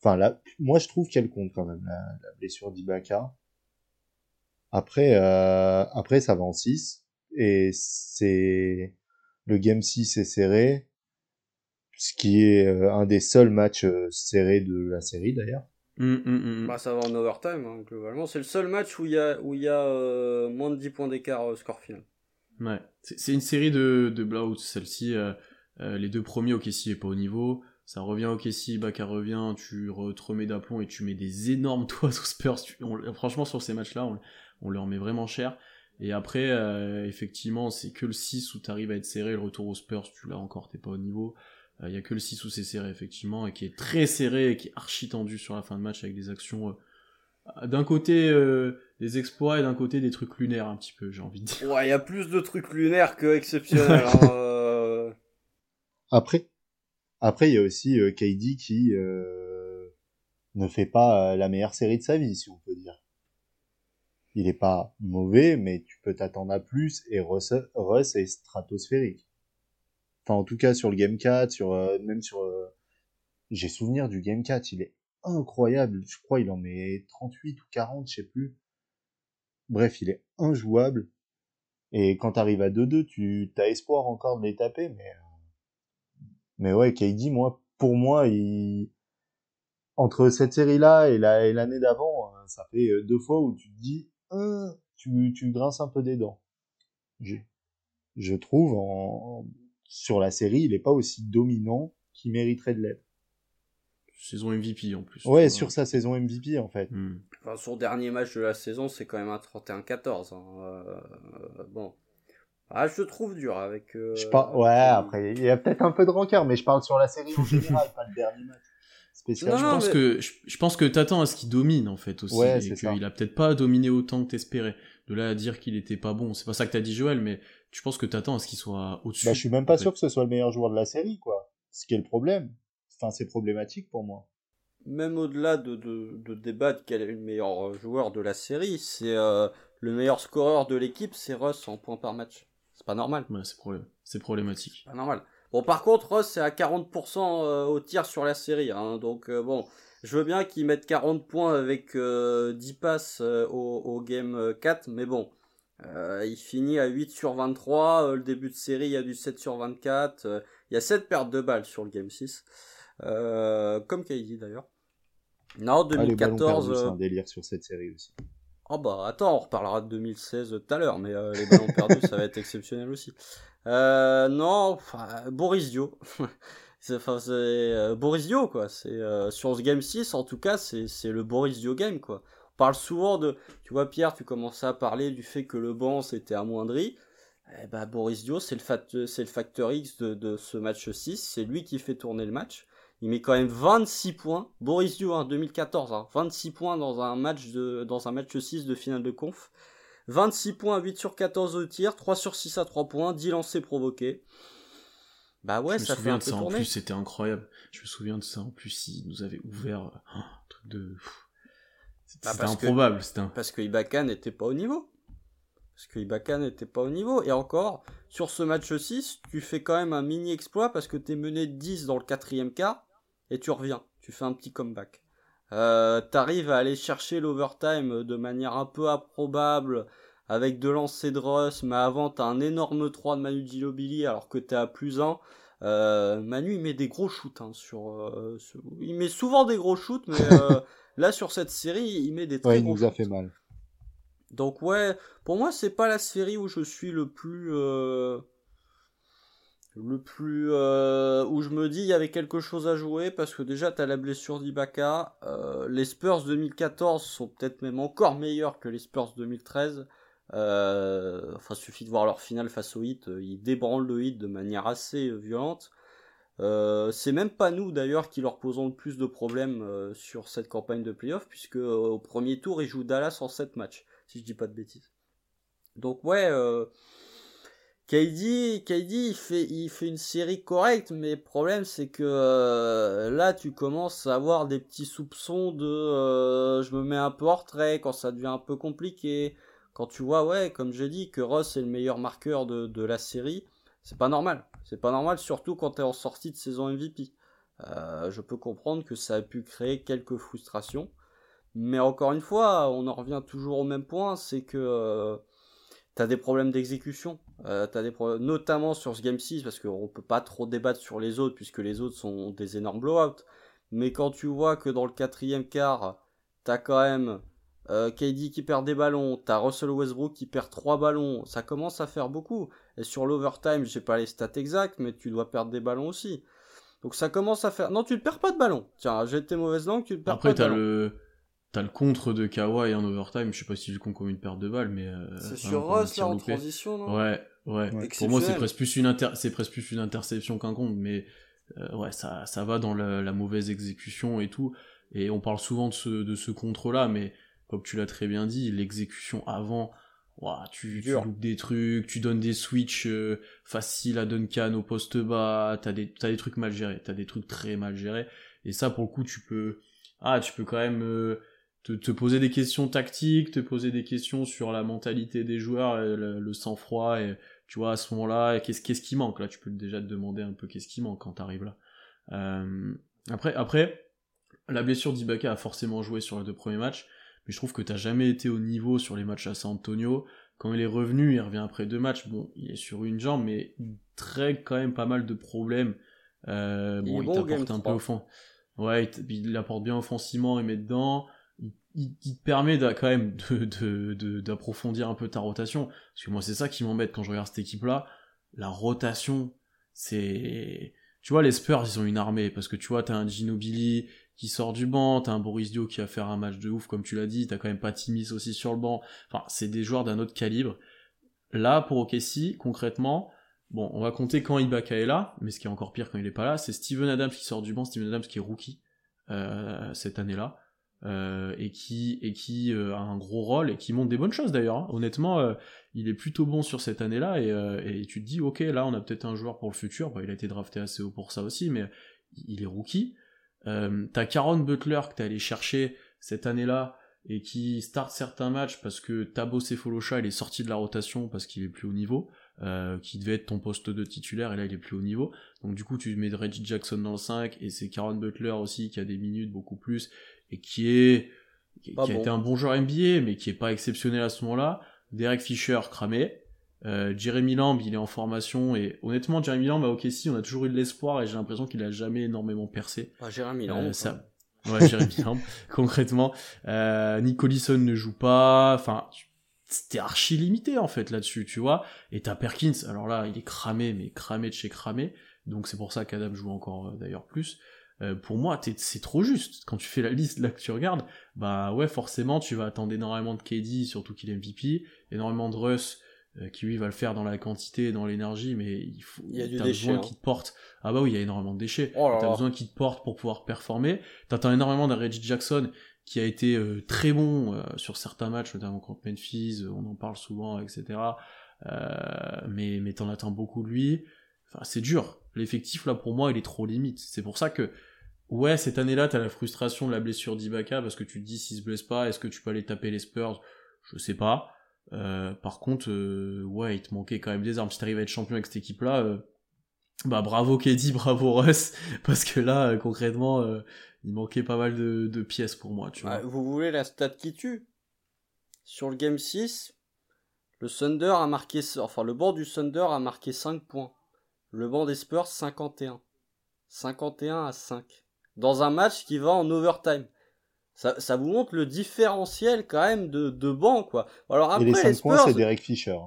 enfin là, moi je trouve qu'elle compte quand même la, la blessure d'Ibaka. Après, euh, après ça va en 6 et c'est le game 6 est serré, ce qui est euh, un des seuls matchs euh, serrés de la série d'ailleurs. Hum, hum, hum. Bah, ça va en overtime, hein, globalement. C'est le seul match où il y a, où y a euh, moins de 10 points d'écart au score final. Ouais, c'est une série de, de blowouts, celle-ci. euh, euh, les deux premiers, OKC est pas au niveau. Ça revient OKC, Baka revient, tu re- te remets d'aplomb et tu mets des énormes toits aux Spurs. Tu- on- franchement, sur ces matchs-là, on, on leur met vraiment cher. Et après, euh, effectivement, c'est que le 6 où tu arrives à être serré, le retour aux Spurs, tu l'as encore, t'es pas au niveau. Il y a que le 6 où c'est serré, effectivement, et qui est très serré et qui est archi tendu sur la fin de match avec des actions. euh, d'un côté, euh, des exploits et d'un côté, des trucs lunaires, un petit peu, j'ai envie de dire. Ouais, il y a plus de trucs lunaires que exceptionnels. hein, euh. Après, après il y a aussi euh, KD qui euh, ne fait pas euh, la meilleure série de sa vie, si on peut dire. Il est pas mauvais, mais tu peux t'attendre à plus et Russ, Russ est stratosphérique. Enfin, en tout cas sur le Game 4, sur euh, même sur, euh, j'ai souvenir du Game 4, il est incroyable. Je crois il en met 38 ou 40, je sais plus. Bref, il est injouable. Et quand t'arrives à 2-2, tu as espoir encore de les taper, mais euh, mais ouais, KD, moi, pour moi, il... entre cette série-là et la- et l'année d'avant, euh, ça fait euh, deux fois où tu te dis, Hein, tu, tu grinces un peu des dents. Je, je trouve, en, sur la série, il est pas aussi dominant qu'il mériterait de l'être. Saison MVP en plus. Ouais, sur sa saison MVP, en fait. Enfin, son dernier match de la saison, c'est quand même un 31-14. hein, euh, euh, bon. Ah, je le trouve dur avec. euh, Je par... Ouais, après, il y a peut-être un peu de rancœur, mais je parle sur la série en général, pas le dernier match. Non, je pense mais- que je, je pense que t'attends à ce qu'il domine en fait aussi Ouais, et qu'il a peut-être pas dominé autant que t'espérais. De là à dire qu'il était pas bon, c'est pas ça que t'as dit Joël, mais tu penses que t'attends à ce qu'il soit au-dessus. Bah, je suis même pas en fait. sûr que ce soit le meilleur joueur de la série, quoi. Ce qui est le problème. Enfin, c'est problématique pour moi. Même au-delà de, de, de débattre quel est le meilleur joueur de la série, c'est euh, le meilleur scoreur de l'équipe, c'est Russ en points par match. C'est pas normal. Ouais, c'est problème, c'est problématique. Pas normal. Bon, par contre, Russ, c'est à 40% euh, au tir sur la série. Hein, donc, euh, bon, je veux bien qu'il mette 40 points avec euh, 10 passes euh, au, au game euh, 4, mais bon, euh, il finit à 8 sur 23. euh, le début de série, il y a du 7 sur 24. euh, il y a 7 pertes de balles sur le game 6. Euh, comme KD d'ailleurs. Non, Ah, les ballons 2014. perdus, c'est euh, un délire sur cette série aussi. Oh bah attends, on reparlera de 2016 tout à l'heure, mais euh, les ballons perdus, ça va être exceptionnel aussi. Euh, non, enfin, Boris Dio. C'est, enfin, euh, Boris Dio, quoi. C'est, euh, sur ce Game 6, en tout cas, c'est, c'est le Boris Dio game, quoi. On parle souvent de... Tu vois, Pierre, tu commençais à parler du fait que le banc s'était amoindri. Eh ben, Boris Dio, c'est le, fat- c'est le facteur X de, ce match 6. C'est lui qui fait tourner le match. Il met quand même 26 points. Boris Dio, hein, 2014, hein, 26 points dans un match de, dans un match 6 de finale de conf. 26 points, 8 sur 14 au tir, 3 sur 6 à 3 points, 10 lancés provoqués. Bah ouais, je me ça fait souviens un de peu ça en plus, c'était incroyable. Je me souviens de ça en plus, il nous avait ouvert euh, un truc de. C'était bah, improbable. Un... Parce que Ibaka n'était pas au niveau. Parce que Ibaka n'était pas au niveau. Et encore, sur ce match 6, tu fais quand même un mini exploit parce que tu es mené 10 dans le quatrième quart et tu reviens. Tu fais un petit comeback. Euh, T'arrives à aller chercher l'overtime de manière un peu improbable avec deux lancers de Russ, mais avant t'as un énorme 3 de Manu Ginobili alors que t'es à plus 1. Euh, Manu il met des gros shoots hein, euh, sur, il met souvent des gros shoots mais euh, là sur cette série il met des très ouais, il nous a fait mal. Donc ouais, pour moi c'est pas la série où je suis le plus le plus où je me dis il y avait quelque chose à jouer parce que déjà t'as la blessure d'Ibaka, les Spurs 2014 sont peut-être même encore meilleurs que les Spurs 2013. Euh, enfin, suffit de voir leur finale face au Hit, euh, ils débranlent le Hit de manière assez euh, violente. c'est même pas nous d'ailleurs qui leur posons le plus de problèmes sur cette campagne de playoff, puisque au premier tour ils jouent Dallas en 7 matchs, si je dis pas de bêtises. Donc ouais, KD, KD il, fait, une série correcte, mais le problème c'est que là tu commences à avoir des petits soupçons de je me mets un peu en retrait quand ça devient un peu compliqué quand tu vois, ouais, comme j'ai dit, que Ross est le meilleur marqueur de, la série, c'est pas normal. C'est pas normal, surtout quand tu es en sortie de saison MVP. Euh, je peux comprendre que ça a pu créer quelques frustrations. Mais encore une fois, on en revient toujours au même point, c'est que euh, tu as des problèmes d'exécution. Euh, des problèmes, notamment sur ce Game 6, parce qu'on peut pas trop débattre sur les autres, puisque les autres sont des énormes blowouts. Mais quand tu vois que dans le quatrième quart, t'as quand même euh, KD qui perd des ballons, t'as Russell Westbrook qui perd 3 ballons, ça commence à faire beaucoup. Et sur l'overtime, j'ai pas les stats exactes, mais tu dois perdre des ballons aussi. Donc ça commence à faire. Non, tu ne perds pas de ballon. Tiens, j'ai été mauvaise langue, tu ne perds Après, pas de ballon. Après, t'as le. T'as le contre de Kawhi en overtime, je sais pas si tu comptes comme une perte de balles, mais. Euh, c'est sur Russ là en transition, non? Ouais, ouais. Pour moi, c'est presque plus une inter... c'est presque plus une interception qu'un compte, mais euh, ouais, ça, ça va dans la, la, mauvaise exécution et tout. Et on parle souvent de ce, de ce contre là, mais comme tu l'as très bien dit, l'exécution avant, tu, tu loupes des trucs, tu donnes des switches euh, faciles à Duncan au poste bas, t'as des, as des trucs mal gérés, t'as des trucs très mal gérés, et ça pour le coup tu peux, ah tu peux quand même euh, te, poser des questions tactiques, te poser des questions sur la mentalité des joueurs, le, sang-froid, et tu vois à ce moment-là, qu'est-ce qu'est-ce qui manque? Là, tu peux déjà te demander un peu qu'est-ce qui manque quand t'arrives là. Euh, après, après, la blessure d'Ibaka a forcément joué sur les deux premiers matchs mais je trouve que t'as jamais été au niveau sur les matchs à San Antonio. Quand il est revenu, il revient après deux matchs, bon, il est sur une jambe, mais il traite quand même pas mal de problèmes. Euh, bon, il, t'apporte un peu au fond. Ouais, il, apporte bien offensivement, il met dedans. Il, te permet quand même de, d'approfondir un peu ta rotation. Parce que moi, c'est ça qui m'embête quand je regarde cette équipe-là. La rotation, c'est... Tu vois, les Spurs, ils ont une armée. Parce que tu vois, t'as un Ginobili, qui sort du banc, t'as un Boris Dio qui va faire un match de ouf, comme tu l'as dit, t'as quand même pas Timis aussi sur le banc. Enfin, c'est des joueurs d'un autre calibre. Là, pour OKC, concrètement, bon, on va compter quand Ibaka est là, mais ce qui est encore pire quand il est pas là, c'est Steven Adams qui sort du banc, Steven Adams qui est rookie euh, cette année-là. Euh, et qui et qui euh, a un gros rôle et qui montre des bonnes choses d'ailleurs. Hein. Honnêtement, il est plutôt bon sur cette année-là et, et, tu te dis ok là on a peut-être un joueur pour le futur. il a été drafté assez haut pour ça aussi, mais il est rookie. Euh, t'as Caron Butler que t'es allé chercher cette année-là et qui start certains matchs parce que Tabo Cephalosha il est sorti de la rotation parce qu'il est plus haut niveau, euh, qui devait être ton poste de titulaire et là il est plus haut niveau. Donc du coup tu mets Reggie Jackson dans le 5 et c'est Caron Butler aussi qui a des minutes beaucoup plus et qui est qui, a été un bon joueur NBA mais qui est pas exceptionnel à ce moment-là. Derek Fisher cramé, euh, Jeremy Lamb, il est en formation et honnêtement, Jeremy Lamb à OKC, on a toujours eu de l'espoir et j'ai l'impression qu'il a jamais énormément percé. Ah, Jeremy Lamb. Euh, ça... Ouais, Jeremy Lamb, concrètement. Euh, Nick Collison ne joue pas. Enfin, c'était archi limité en fait là-dessus, tu vois. Et t'as Perkins, alors là, il est cramé, mais cramé de chez cramé. Donc c'est pour ça qu'Adam joue encore euh, d'ailleurs plus. Euh, pour moi, c'est trop juste. Quand tu fais la liste là que tu regardes, bah ouais, forcément, tu vas attendre énormément de KD, surtout qu'il est MVP, énormément de Russ, qui lui va le faire dans la quantité et dans l'énergie, mais il faut, il y a du t'as besoin hein. qu'il te porte. Ah bah oui, il y a énormément de déchets. Oh t'as besoin qu'il te porte pour pouvoir performer. T'attends énormément d'un Reggie Jackson qui a été euh, très bon euh, sur certains matchs, notamment contre Memphis, on en parle souvent, etc. mais mais t'en attends beaucoup de lui. Enfin, c'est dur. L'effectif là pour moi, il est trop limite. C'est pour ça que Ouais, cette année-là, t'as la frustration de la blessure d'Ibaka parce que tu te dis s'il se blesse pas, est-ce que tu peux aller taper les Spurs? Je sais pas. Euh, par contre, euh, ouais, il te manquait quand même des armes. Si t'arrives à être champion avec cette équipe-là, euh, bah bravo KD, bravo Russ, parce que là, concrètement, euh, il manquait pas mal de, de pièces pour moi, tu vois. Vous voulez la stat qui tue? Sur le game 6, le Thunder a marqué, enfin le banc du Thunder a marqué 5 points. Le banc des Spurs 51. 51 à 5. Dans un match qui va en overtime. Ça, ça vous montre le différentiel quand même de, de banc quoi. Alors Et après les les, 5 Spurs, points, c'est Derek Fisher.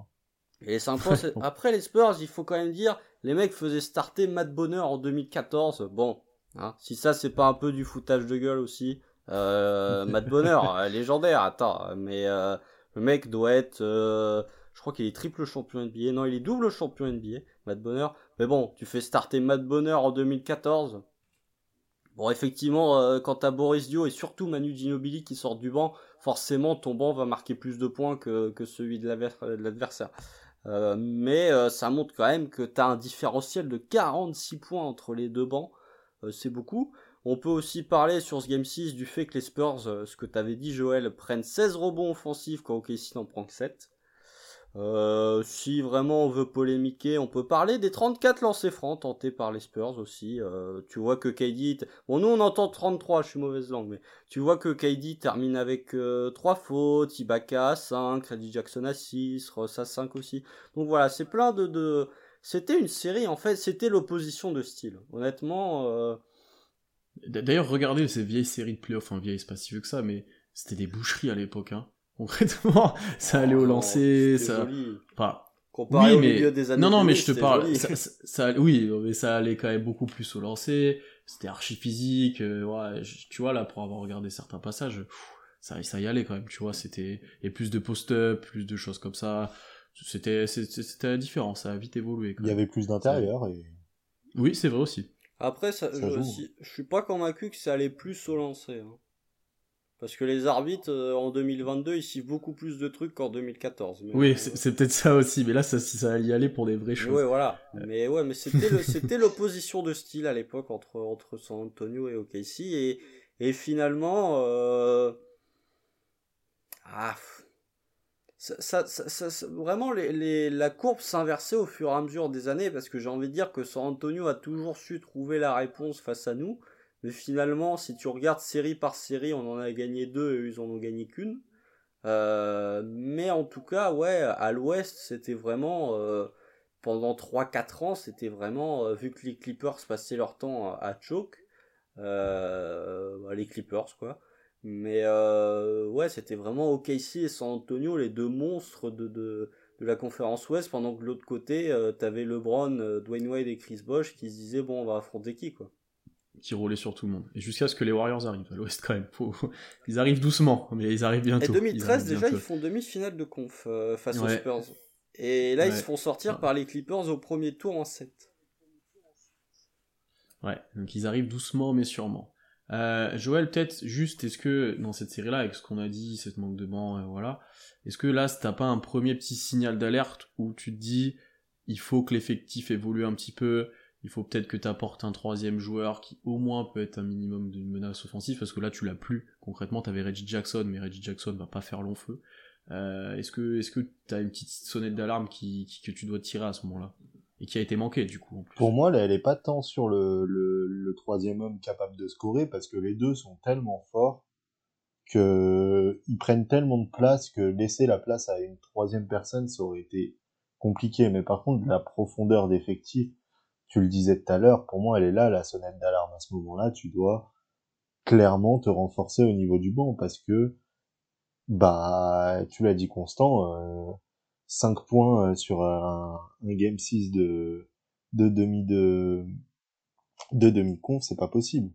et les 5 points, après les Spurs, il faut quand même dire, les mecs faisaient starter Matt Bonner en 2014. Bon, hein, si ça c'est pas un peu du foutage de gueule aussi. Euh, Matt Bonner, euh, légendaire, attends, mais euh, le mec doit être, euh, je crois qu'il est triple champion NBA. Non, il est double champion NBA, Matt Bonner. Mais bon, tu fais starter Matt Bonner en 2014. Bon, effectivement, euh, quand t'as Boris Dio et surtout Manu Ginobili qui sortent du banc, forcément ton banc va marquer plus de points que, que celui de de l'adversaire. Euh, mais euh, ça montre quand même que t'as un différentiel de 46 points entre les deux bancs. Euh, c'est beaucoup. On peut aussi parler sur ce Game 6 du fait que les Spurs, euh, ce que t'avais dit Joël, prennent 16 rebonds offensifs quand OKC n'en prend que 7. Euh, si vraiment on veut polémiquer, on peut parler des 34 lancers francs tentés par les Spurs aussi. Euh, tu vois que KD... Bon, nous on entend 33, je suis mauvaise langue, mais tu vois que KD termine avec euh, 3 fautes, Ibaka à 5, Reggie Jackson à 6, Ross à 5 aussi. Donc voilà, c'est plein de... C'était une série, en fait, c'était l'opposition de style. Honnêtement, euh, D'ailleurs, regardez ces vieilles séries de playoffs, enfin vieilles, c'est si vieux que ça, mais c'était des boucheries à l'époque, hein. Concrètement, ça allait au oh, lancer, ça... joli. Enfin, Comparé oui, au mais... milieu des années non, non, mais 2000, je te parle, ça, ça- ça- oui, mais ça allait quand même beaucoup plus au lancer, c'était archi physique, euh, ouais, je- tu vois, là, pour avoir regardé certains passages, pff, ça, ça y allait quand même, tu vois, c'était, et plus de post-up, plus de choses comme ça, c'était, c'était c'était différent, ça a vite évolué, quand Il y même. avait plus d'intérieur et Oui, c'est vrai aussi. Après, ça, Ça je, si- je suis pas convaincu que ça allait plus au lancer. hein. Parce que les arbitres, euh, en 2022, ils sifflent beaucoup plus de trucs qu'en 2014. Mais, Oui, euh, c'est peut-être ça aussi, mais là, ça, ça allait y aller pour des vraies mais choses. ouais, voilà. Mais ouais, mais c'était l'opposition de style à l'époque entre, entre San Antonio et OKC. Et, et finalement, euh... ah, ça, ça, ça, ça- ça- vraiment, les, les, la courbe s'inversait au fur et à mesure des années parce que j'ai envie de dire que San Antonio a toujours su trouver la réponse face à nous. Mais finalement, si tu regardes série par série, on en a gagné deux et ils en ont gagné qu'une. Euh, mais en tout cas, ouais, à l'ouest, c'était vraiment... euh, pendant 3-4 ans, c'était vraiment... euh, vu que les Clippers passaient leur temps à, à choke, bah, les Clippers, quoi. Mais ouais, c'était vraiment OKC et San Antonio, les deux monstres de, de, de la conférence ouest, pendant que de l'autre côté, t'avais LeBron, Dwayne Wade et Chris Bosh qui se disaient, bon, on va affronter qui, quoi. Qui roulait sur tout le monde. Et jusqu'à ce que les Warriors arrivent à l'ouest quand même. Faut- Ils arrivent doucement, mais ils arrivent bientôt. Et 2013, arrivent déjà, bientôt. ils font demi-finale de conf euh, face aux. Spurs. Et là, ils se font sortir Ouais. par les Clippers au premier tour en 7. Ouais, donc ils arrivent doucement mais sûrement. Euh, Joël, peut-être juste, est-ce que dans cette série-là, avec ce qu'on a dit, cette manque de banc, euh, voilà, est-ce que là, t'as pas un premier petit signal d'alerte où tu te dis, il faut que l'effectif évolue un petit peu, il faut peut-être que tu apportes un troisième joueur qui au moins peut être un minimum d'une menace offensive, parce que là tu l'as plus. Concrètement, t'avais Reggie Jackson, mais Reggie Jackson va pas faire long feu. Euh, est-ce que que t'as une petite sonnette d'alarme qui, que tu dois tirer à ce moment-là? Et qui a été manquée du coup. Pour moi, là, elle est pas tant sur le, le, le troisième homme capable de scorer parce que les deux sont tellement forts que ils prennent tellement de place que laisser la place à une troisième personne, ça aurait été compliqué. Mais par contre, la profondeur d'effectif, tu le disais tout à l'heure, pour moi, elle est là, la sonnette d'alarme. À ce moment-là, tu dois clairement te renforcer au niveau du banc parce que, bah, tu l'as dit constant, euh, 5 points euh, sur un, game 6 de, de demi de, de demi-conf, c'est pas possible.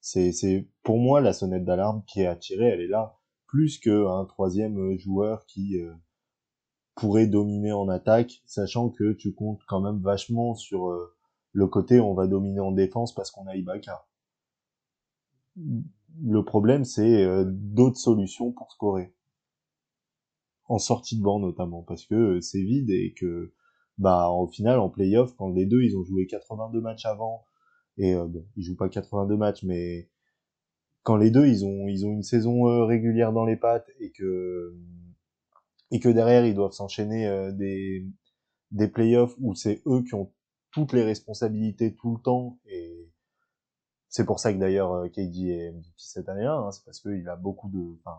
C'est, c'est, pour moi, la sonnette d'alarme qui est attirée, elle est là. Plus qu'un troisième euh, joueur qui euh, pourrait dominer en attaque, sachant que tu comptes quand même vachement sur euh, le côté on va dominer en défense parce qu'on a Ibaka. Le problème, c'est euh, d'autres solutions pour scorer. En sortie de banc notamment, parce que euh, c'est vide et que bah au final en playoff quand les deux ils ont joué 82 matchs avant Et bon, ils jouent pas 82 matchs, mais quand les deux ils ont ils ont une saison régulière dans les pattes et que et que derrière ils doivent s'enchaîner euh, des des playoffs où c'est eux qui ont toutes les responsabilités tout le temps et c'est pour ça que d'ailleurs euh, KD est MVP cette année-là, hein, c'est parce qu'il a beaucoup de, enfin,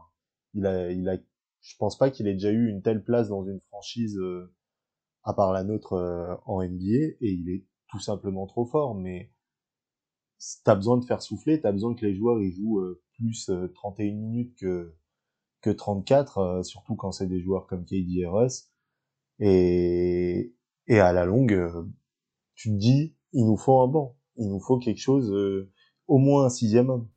il a, il a, je pense pas qu'il ait déjà eu une telle place dans une franchise euh, à part la nôtre euh, en NBA et il est tout simplement trop fort. Mais t'as besoin de faire souffler, t'as besoin que les joueurs ils jouent plus 31 minutes que que 34, surtout quand c'est des joueurs comme KD et. Et à la longue, tu te dis, il nous faut un banc, il nous faut quelque chose au moins un sixième homme.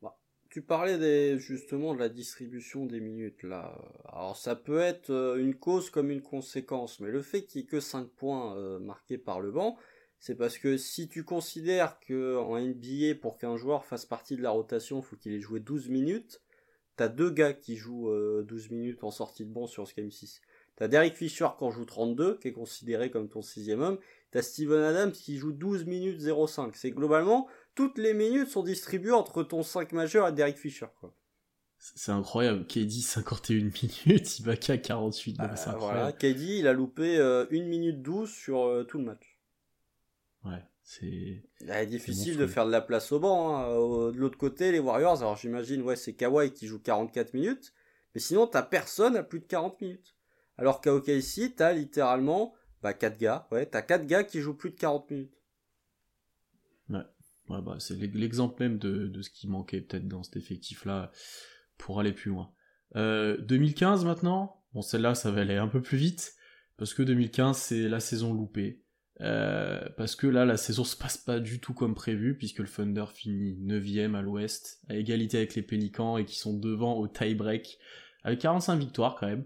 Bah, tu parlais des, justement de la distribution des minutes là. Alors ça peut être euh, une cause comme une conséquence, mais le fait qu'il n'y ait que 5 points euh, marqués par le banc, c'est parce que si tu considères que NBA pour qu'un joueur fasse partie de la rotation, il faut qu'il ait joué 12 minutes, t'as deux gars qui jouent 12 euh, minutes en sortie de banc sur ce game 6. T'as Derek Fisher qui en joue 32, qui est considéré comme ton sixième homme, T'as Steven Adams qui joue 12 minutes 05. C'est globalement, toutes les minutes sont distribuées entre ton 5 majeur et Derek Fisher, quoi. C'est incroyable. KD 51 minutes, qu'à 48. Ah, voilà. KD, il a loupé 1 euh, minute 12 sur euh, tout le match. Ouais, c'est. C'est difficile de faire de la place au banc. Hein. De l'autre côté, les Warriors, alors j'imagine, ouais, c'est Kawhi qui joue 44 minutes. Mais sinon, t'as personne à plus de 40 minutes. Alors qu'à OKC, t'as littéralement bah, 4 gars, ouais, t'as 4 gars qui jouent plus de 40 minutes. Ouais, ouais bah, c'est l'exemple même de, de, ce qui manquait peut-être dans cet effectif-là pour aller plus loin. Euh, 2015 maintenant, bon celle-là ça va aller un peu plus vite, parce que 2015 c'est la saison loupée. Euh, parce que là la saison se passe pas du tout comme prévu, puisque le Thunder finit 9ème à l'ouest, à égalité avec les Pélicans, et qui sont devant au tie-break, avec 45 victoires quand même.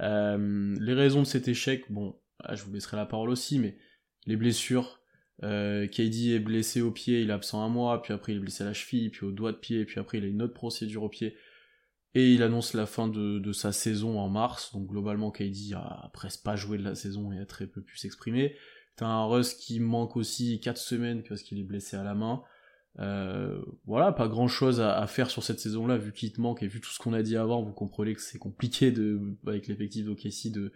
Euh, les raisons de cet échec, bon, ah, je vous laisserai la parole aussi, mais les blessures, euh, KD est blessé au pied, il est absent un mois, puis après il est blessé à la cheville, puis au doigt de pied, puis après il a une autre procédure au pied, et il annonce la fin de, sa saison en mars, donc globalement KD a presque pas joué de la saison et a très peu pu s'exprimer. T'as un Russ qui manque aussi 4 semaines parce qu'il est blessé à la main. Euh, voilà, pas grand chose à, faire sur cette saison-là, vu qu'il te manque et vu tout ce qu'on a dit avant, vous comprenez que c'est compliqué avec l'effectif d'OKC de,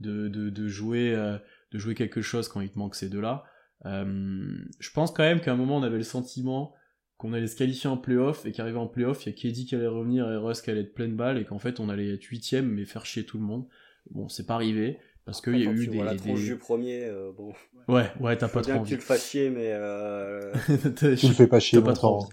de, de, de jouer euh, de jouer quelque chose quand il te manque ces deux-là. Euh, je pense quand même qu'à un moment on avait le sentiment qu'on allait se qualifier en playoff et qu'arrivé en playoff, il y a Kedi qui allait revenir et Russ qui allait être pleine balle et qu'en fait on allait être huitième mais faire chier tout le monde. Bon, c'est pas arrivé parce qu'il y a eu des, la des... du premier, euh, bon. Ouais, ouais, t'as pas trop envie. que tu le fasses chier, mais euh... tu le fais pas chier, pas trop.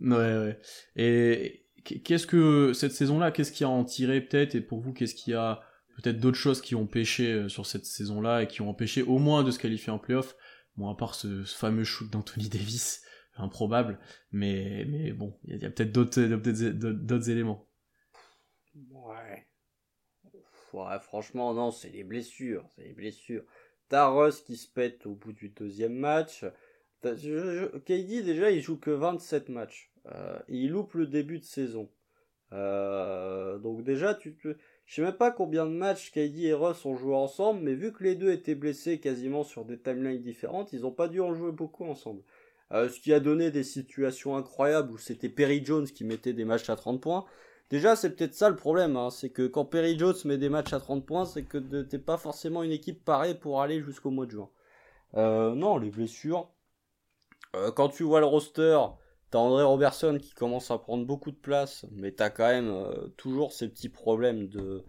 Ouais, ouais. Et qu'est-ce que cette saison-là, qu'est-ce qui a en tiré peut-être? Et pour vous, qu'est-ce qui a peut-être d'autres choses qui ont pêché euh, sur cette saison-là et qui ont empêché au moins de se qualifier en playoff? Bon, à part ce, fameux shoot d'Anthony Davis, improbable, mais, mais bon, il y a, peut-être d'autres, d'autres éléments. Ouais. Ouais. Franchement, non, c'est les blessures, c'est les blessures. T'as qui se pète au bout du deuxième match. KD, déjà, il joue que 27 matchs. Euh, il loupe le début de saison. Euh, donc déjà, tu te... Je sais même pas combien de matchs KD et Russ ont joué ensemble, mais vu que les deux étaient blessés quasiment sur des timelines différentes, ils ont pas dû en jouer beaucoup ensemble. Euh, ce qui a donné des situations incroyables où c'était Perry Jones qui mettait des matchs à 30 points. Déjà, c'est peut-être ça le problème, hein, c'est que quand Perry Jones met des matchs à 30 points, c'est que t'es pas forcément une équipe parée pour aller jusqu'au mois de juin. Euh, non, les blessures. Euh, quand tu vois le roster, T'as André Robertson qui commence à prendre beaucoup de place, mais t'as quand même euh, toujours ces petits problèmes de,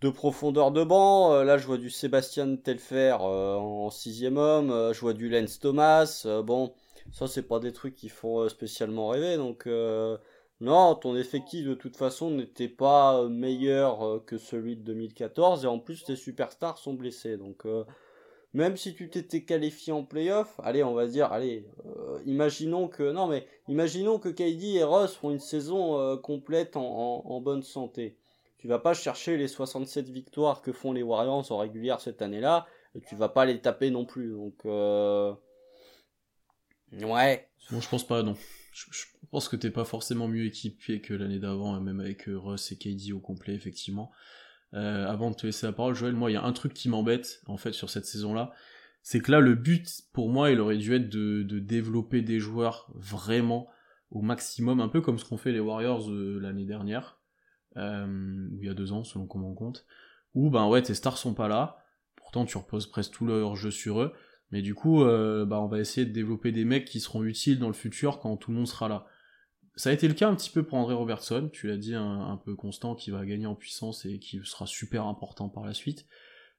de profondeur de banc. Là, je vois du Sébastien Telfer en sixième homme, je vois du Lance Thomas. bon, ça, c'est pas des trucs qui font spécialement rêver. Donc, non, ton effectif de toute façon n'était pas meilleur que celui de 2014, et en plus, tes superstars sont blessés. Donc, même si tu t'étais qualifié en playoff, allez, on va dire, allez, euh, imaginons que, non mais, imaginons que KD et Ross font une saison euh, complète en, bonne santé. Tu vas pas chercher les 67 victoires que font les Warriors en régulière cette année-là, et tu vas pas les taper non plus, donc, euh... ouais. Non, je pense pas, non. Je, pense que t'es pas forcément mieux équipé que l'année d'avant, même avec euh, Russ et KD au complet, effectivement. Euh, avant de te laisser la parole, Joël, moi, il y a un truc qui m'embête, en fait, sur cette saison-là, c'est que là, le but, pour moi, il aurait dû être de, développer des joueurs vraiment au maximum, un peu comme ce qu'ont fait les Warriors euh, l'année dernière, ou il y a deux ans, selon comment on compte, où ben ouais, tes stars sont pas là, pourtant tu reposes presque tout leur jeu sur eux, mais du coup, euh, bah, on va essayer de développer des mecs qui seront utiles dans le futur quand tout le monde sera là. Ça a été le cas un petit peu pour André Robertson, tu l'as dit, un, peu constant, qui va gagner en puissance et qui sera super important par la suite.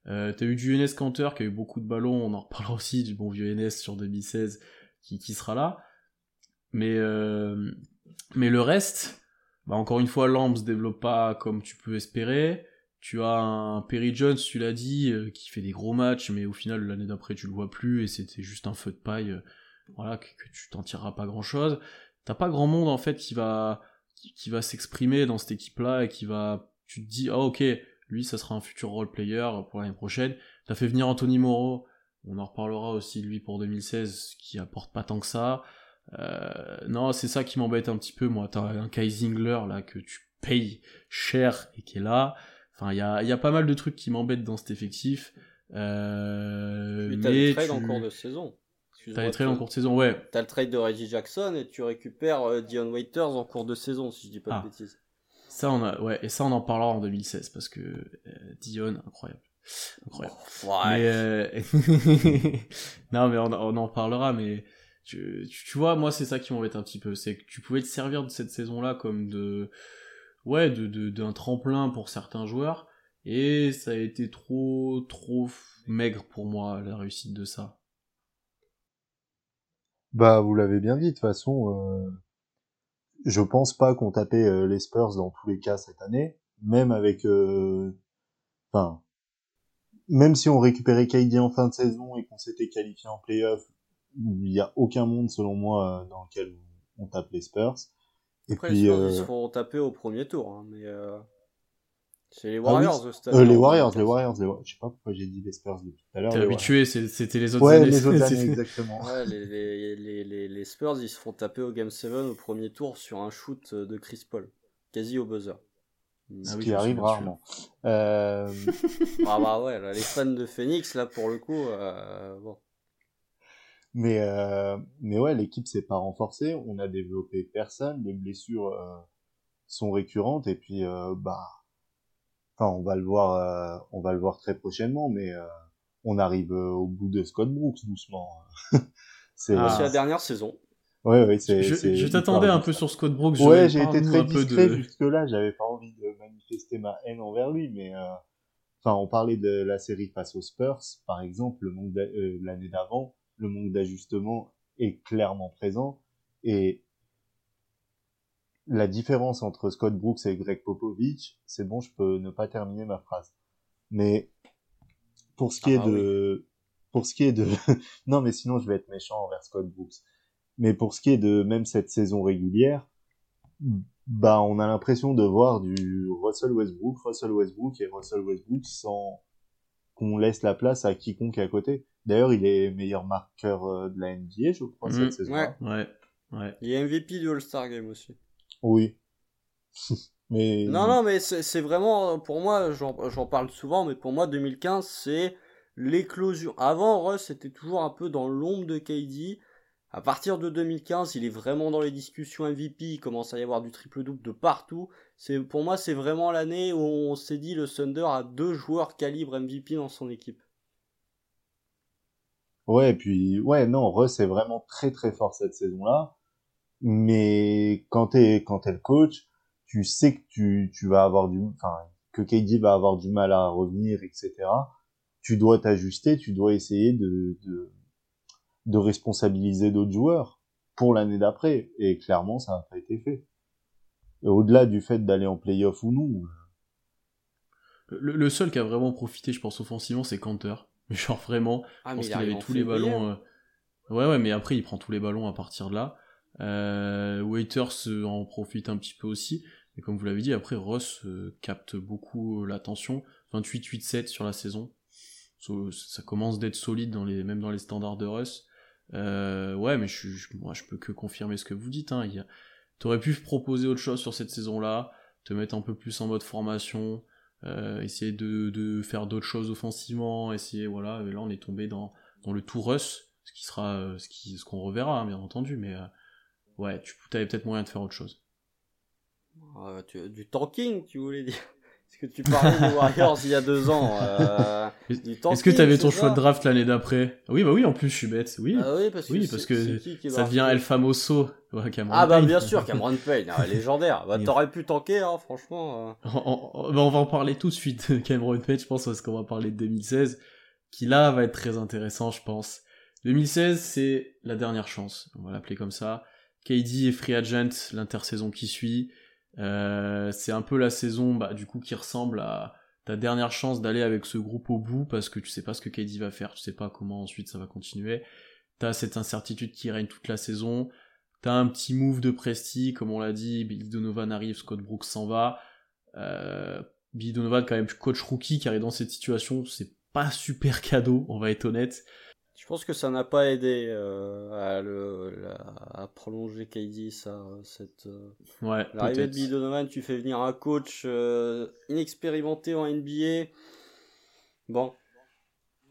Euh, T'as eu du Enes Canter qui a eu beaucoup de ballons, on en reparlera aussi du bon vieux Enes sur 2016 qui, qui sera là. Mais, euh, mais le reste, bah encore une fois, Lamb se développe pas comme tu peux espérer. Tu as un Perry Jones, tu l'as dit, euh, qui fait des gros matchs, mais au final, l'année d'après, tu le vois plus, et c'était juste un feu de paille, euh, voilà, que, tu t'en tireras pas grand chose. T'as pas grand monde, en fait, qui va, qui, va s'exprimer dans cette équipe-là, et qui va, tu te dis, ah ok, lui, ça sera un futur role player pour l'année prochaine. T'as fait venir Anthony Moreau, on en reparlera aussi lui pour 2016, qui apporte pas tant que ça. Euh, non, c'est ça qui m'embête un petit peu, moi. T'as un Kai Zingler, là, que tu payes cher et qui est là. Enfin, il y a, y a, pas mal de trucs qui m'embêtent dans cet effectif. Euh, mais t'as le trade en cours de saison. T'as le trade en cours de saison, ouais. T'as le trade de Reggie Jackson et tu récupères euh, Dion Waiters en cours de saison, si je dis pas de ah. bêtises. Ça, on a, ouais, et ça, on en parlera en 2016 parce que euh, Dion, incroyable. Incroyable. Mais, euh, non, mais on, on, en parlera, mais tu, tu vois, moi, c'est ça qui m'embête un petit peu. C'est que tu pouvais te servir de cette saison-là comme de, ouais, de, d'un tremplin pour certains joueurs, et ça a été trop, trop maigre pour moi, la réussite de ça. Bah, vous l'avez bien dit, de toute façon, euh, je pense pas qu'on tapait euh, les Spurs dans tous les cas cette année, même avec, euh, enfin, même si on récupérait KD en fin de saison et qu'on s'était qualifié en playoff, il y a aucun monde selon moi dans lequel on tape les Spurs. Et puis, ils se euh, font taper au premier tour, hein, mais euh... c'est les ah Warriors ah euh, les Warriors, les Warriors, les Warriors. Je sais pas pourquoi j'ai dit les Spurs depuis tout à l'heure. T'es habitué, c'était les autres ouais, années. les autres années, exactement. Ouais, les, les, les, les, Spurs, ils se font taper au Game 7 au premier tour sur un shoot de Chris Paul, quasi au buzzer. Ce ah qui arrive rarement. Euh... ah bah ouais, là, les fans de Phoenix, là, pour le coup, euh, bon. Mais euh, mais ouais, l'équipe s'est pas renforcée, on a développé personne, les blessures euh, sont récurrentes et puis euh, bah enfin on va le voir euh, on va le voir très prochainement mais euh, on arrive au bout de Scott Brooks doucement. c'est ah, la dernière saison. Ouais ouais, c'est je, je t'attendais un peu sur Scott Brooks. Ouais, j'ai été très discret de... jusque là, j'avais pas envie de manifester ma haine envers lui mais enfin on parlait de la série face aux Spurs par exemple, le monde l'année d'avant le manque d'ajustement est clairement présent et la différence entre Scott Brooks et Greg Popovich, c'est bon, je peux ne pas terminer ma phrase. Mais pour ce qui est ah de, pour ce qui est de, non mais sinon je vais être méchant envers Scott Brooks. Mais pour ce qui est de même cette saison régulière, bah on a l'impression de voir du Russell Westbrook, Russell Westbrook et Russell Westbrook sans qu'on laisse la place à quiconque à côté. D'ailleurs, il est meilleur marqueur euh, de la NBA, je crois, cette mmh. saison. Ouais. ouais. ouais. Il est MVP du All-Star Game aussi. Oui. mais... Non, non, mais c'est vraiment, pour moi, j'en parle souvent, mais pour moi, 2015, c'est l'éclosion. Avant, Russ c'était toujours un peu dans l'ombre de KD. À partir de 2015, il est vraiment dans les discussions MVP, il commence à y avoir du triple-double de partout. C'est Pour moi, c'est vraiment l'année où on s'est dit le Thunder a deux joueurs calibre MVP dans son équipe. Ouais, et puis, ouais, non, Russ est vraiment très très fort cette saison-là. Mais quand t'es, quand t'es le coach, tu sais que tu, tu vas avoir du, enfin, que KD va avoir du mal à revenir, etc. Tu dois t'ajuster, tu dois essayer de, de, de responsabiliser d'autres joueurs pour l'année d'après. Et clairement, ça n'a pas été fait. Au-delà du fait d'aller en playoff ou non. Euh. Le, seul qui a vraiment profité, je pense, offensivement, c'est Canter. Mais genre vraiment, ah, je pense qu'il avait tous les ballons. Euh, ouais, ouais, mais après, il prend tous les ballons à partir de là. Euh, Waiters en profite un petit peu aussi. Et comme vous l'avez dit, après, Ross capte beaucoup l'attention. 28-8-7 sur la saison. ça commence d'être solide dans les, même dans les standards de Russ. Euh, ouais, mais je, je, moi, je peux que confirmer ce que vous dites. Hein. T'aurais pu proposer autre chose sur cette saison-là, te mettre un peu plus en mode formation, euh, essayer de, de faire d'autres choses offensivement, essayer, voilà, et là on est tombé dans, dans le tout Russ, ce qui sera euh, ce qui ce qu'on reverra hein, bien entendu, mais euh, ouais, tu avais peut-être moyen de faire autre chose. Euh, tu- du tanking, tu voulais dire Est-ce que tu parlais des Warriors il y a deux ans euh, Est-ce que tu avais ton choix de draft l'année d'après? Oui, bah oui, en plus je suis bête. Oui, Ah oui, parce que, oui, c'est- parce que c'est qui qui ça devient El Famoso. Ouais, Ah bah Payne. bien sûr, Cameron Payne, ah, légendaire. Bah t'aurais pu tanker, hein, franchement. euh. On, on- bah, on va en parler tout de suite de Cameron Payne, je pense, parce qu'on va parler de 2016, qui là va être très intéressant, je pense. 2016, c'est la dernière chance, on va l'appeler comme ça. KD et Free Agent, l'intersaison qui suit. Euh, c'est un peu la saison, bah, du coup, qui ressemble à ta dernière chance d'aller avec ce groupe au bout, parce que tu sais pas ce que KD va faire, tu sais pas comment ensuite ça va continuer. T'as cette incertitude qui règne toute la saison. T'as un petit move de Presti, comme on l'a dit, Billy Donovan arrive, Scott Brooks s'en va. Euh, Billy Donovan, quand même, coach rookie qui arrive dans cette situation, c'est pas super cadeau, on va être honnête. Je pense que ça n'a pas aidé euh, à, le, la- à prolonger KD, ça, cette, euh, Ouais, L'arrivée de. Billy Donovan, tu fais venir un coach euh, inexpérimenté en NBA. Bon,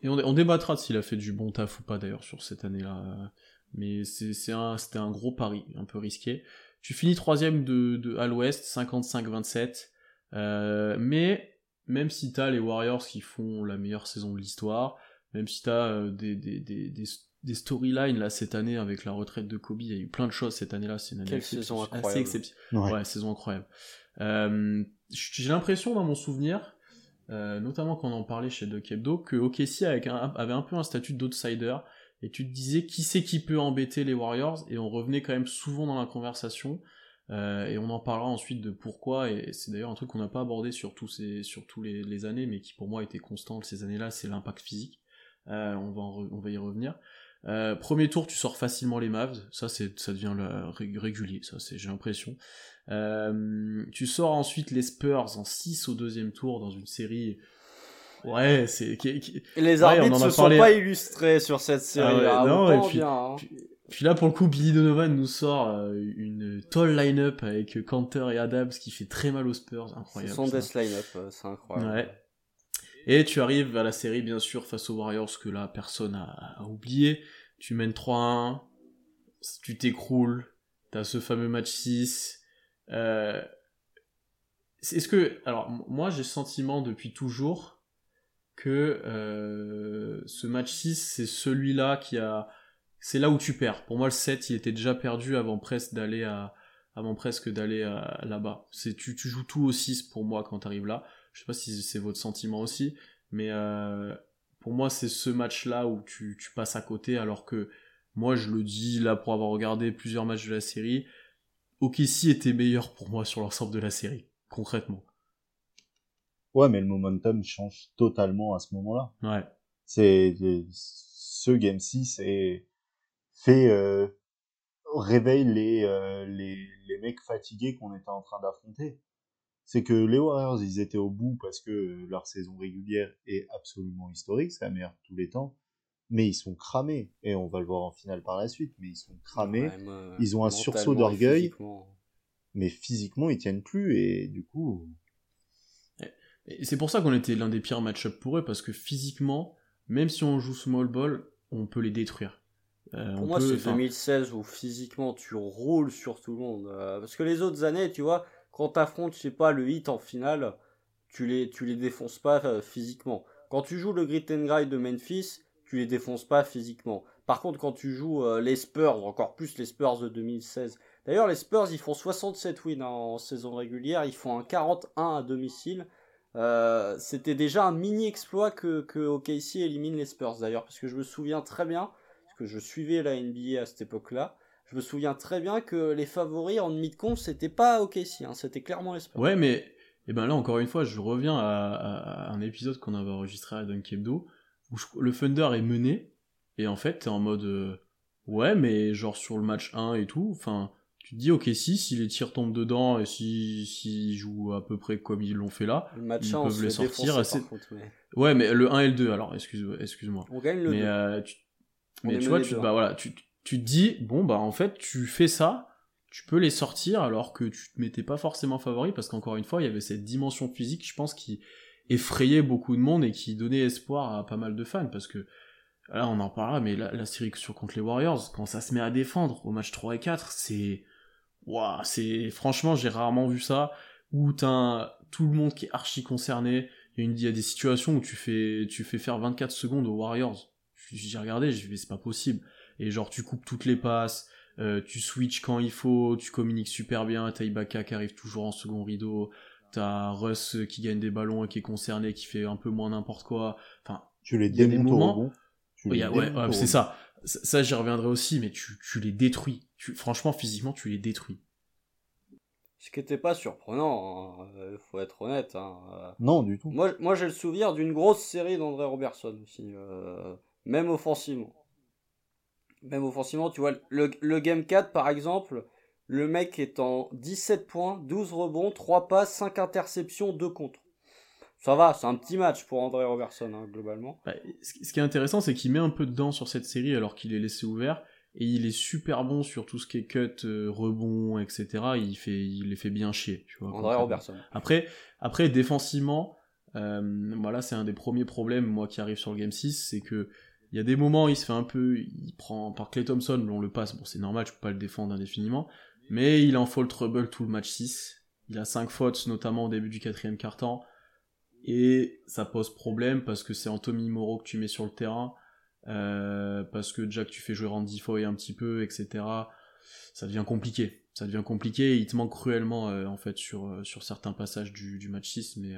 Et on, on débattra de s'il a fait du bon taf ou pas d'ailleurs sur cette année-là. Mais un, c'était un gros pari, un peu risqué. Tu finis troisième de, de, à l'ouest, 55-27. Euh, mais même si t'as les Warriors qui font la meilleure saison de l'histoire, même si t'as euh, des, des, des, des, des storylines là cette année avec la retraite de Kobe, il y a eu plein de choses cette année-là. C'est une année saison assez incroyable. exceptionnelle. Ouais. Ouais, saison incroyable. Euh, J'ai l'impression dans mon souvenir, euh, notamment quand on en parlait chez Doc Hebdo, que OKC avec un- avait un peu un statut d'outsider, et tu te disais qui c'est qui peut embêter les Warriors, et on revenait quand même souvent dans la conversation, euh, et on en parlera ensuite de pourquoi, et c'est d'ailleurs un truc qu'on n'a pas abordé sur tous, ces, sur tous les, les années, mais qui pour moi était constant ces années-là, c'est l'impact physique. Euh, on, va on va y revenir. Euh, premier tour, tu sors facilement les Mavs, ça c'est ça devient le, ré- régulier, ça c'est j'ai l'impression. Euh, tu sors ensuite les Spurs en 6 au deuxième tour dans une série. Ouais, c'est. qui- les Ouais, arbitres on en a se parlé. sont pas illustrés sur cette série. Ah ouais, là, non, et puis- bien, hein. Puis là, pour le coup, Billy Donovan nous sort euh, une tall line-up avec Cantor et Adams qui fait très mal aux Spurs. Incroyable. son ça. death line-up, euh, c'est incroyable. Ouais. Et tu arrives à la série, bien sûr, face aux Warriors, que là, personne a, oublié. Tu mènes 3-1, tu t'écroules, t'as ce fameux match 6. Euh... Est-ce que... Alors, moi, j'ai le sentiment depuis toujours que euh, ce match 6, c'est celui-là qui a... C'est là où tu perds. Pour moi, le 7, il était déjà perdu avant presque d'aller à avant presque d'aller là-bas. Tu, tu joues tout au 6 pour moi quand t'arrives là. Je sais pas si c'est votre sentiment aussi, mais euh, pour moi c'est ce match-là où tu, tu passes à côté, alors que moi je le dis là pour avoir regardé plusieurs matchs de la série, OKC était meilleur pour moi sur l'ensemble de la série, concrètement. Ouais, mais le momentum change totalement à ce moment-là. Ouais. C'est c'est- ce game 6 est fait euh, réveille les, euh, les les mecs fatigués qu'on était en train d'affronter. C'est que les Warriors, ils étaient au bout parce que leur saison régulière est absolument historique, c'est la meilleure de tous les temps. Mais ils sont cramés et on va le voir en finale par la suite. Mais ils sont cramés, Ouais, moi, ils ont un sursaut d'orgueil. physiquement. mais physiquement ils tiennent plus et du coup Et c'est pour ça qu'on était l'un des pires match-up pour eux, parce que physiquement, même si on joue small ball, on peut les détruire. Euh, Pour on moi, peut- c'est enfin, 2016 où physiquement tu roules sur tout le monde. Euh, parce que les autres années, tu vois, quand t'affrontes, je sais pas, le hit en finale, tu les, les défonces pas euh, physiquement. Quand tu joues le Grit and Grind de Memphis, tu les défonces pas physiquement. Par contre, quand tu joues euh, les Spurs, encore plus les Spurs de 2016. D'ailleurs, les Spurs, ils font 67 wins en saison régulière, ils font un 41 à domicile. Euh, C'était déjà un mini exploit que, que OKC élimine les Spurs d'ailleurs, parce que je me souviens très bien, parce que je suivais la NBA à cette époque-là, je me souviens très bien que les favoris en demi-de-compte, c'était pas OKC, hein, c'était clairement les Spurs. Ouais, mais et ben là encore une fois, je reviens à, un épisode qu'on avait enregistré à Dunk Hebdo où je- le Thunder est mené et en fait t'es en mode euh, ouais, mais genre sur le match 1 et tout, enfin tu te dis ok si si les tirs tombent dedans et si s'ils jouent à peu près comme ils l'ont fait là, Le Ils 1, on peuvent les sortir assez- par contre, mais ouais, mais le 1 et le 2 alors excuse excuse-moi. On gagne le mais 2. euh, tu, mais tu vois tu bah voilà tu tu te dis bon bah en fait tu fais ça tu peux les sortir alors que tu te mettais pas forcément favori parce qu'encore une fois il y avait cette dimension physique je pense qui effrayait beaucoup de monde et qui donnait espoir à pas mal de fans parce que là on en parlera, mais la, la série sur contre les Warriors, quand ça se met à défendre au match 3 et 4, c'est. Waouh, c'est. Franchement, j'ai rarement vu ça, où t'as tout le monde qui est archi concerné. Il y, a des situations où tu fais, tu fais faire 24 secondes aux Warriors. J'ai regardé, j'ai dit, c'est pas possible. Et genre, tu coupes toutes les passes, euh, tu switches quand il faut, tu communiques super bien, t'as Ibaka qui arrive toujours en second rideau, t'as Russ qui gagne des ballons et qui est concerné, qui fait un peu moins n'importe quoi. Enfin, Tu les des démontes au ouais, c'est ça. Ça, j'y reviendrai aussi, mais tu, tu les détruis. Tu, franchement, physiquement, tu les détruis. Ce qui n'était pas surprenant, hein, euh, faut être honnête. hein, euh. Non, du tout. Moi, moi j'ai le souvenir d'une grosse série d'André Robertson aussi, euh, même offensivement. Même offensivement, tu vois, le, le Game 4 par exemple, le mec est en 17 points, 12 rebonds, 3 passes, 5 interceptions, 2 contre. Ça va, c'est un petit match pour André Robertson, hein, globalement. Bah, ce qui est intéressant, c'est qu'il met un peu dedans sur cette série alors qu'il est laissé ouvert. Et il est super bon sur tout ce qui est cut, euh, rebond, etc. Il, fait, il les fait bien chier. Tu vois, André. Robertson. Après, après défensivement, euh, voilà, c'est un des premiers problèmes, moi, qui arrive sur le Game 6, c'est que il y a des moments, il se fait un peu, il prend par Clay Thompson, on le passe, bon, c'est normal, je peux pas le défendre indéfiniment, mais il en fall trouble tout le match 6. Il a 5 fautes, notamment au début du quatrième quart-temps, et ça pose problème parce que c'est Anthony Moreau que tu mets sur le terrain, euh, parce que Jack, tu fais jouer Randy Foy un petit peu, etc. Ça devient compliqué. Ça devient compliqué. Il te manque cruellement euh, en fait sur euh, sur certains passages du, match 6, mais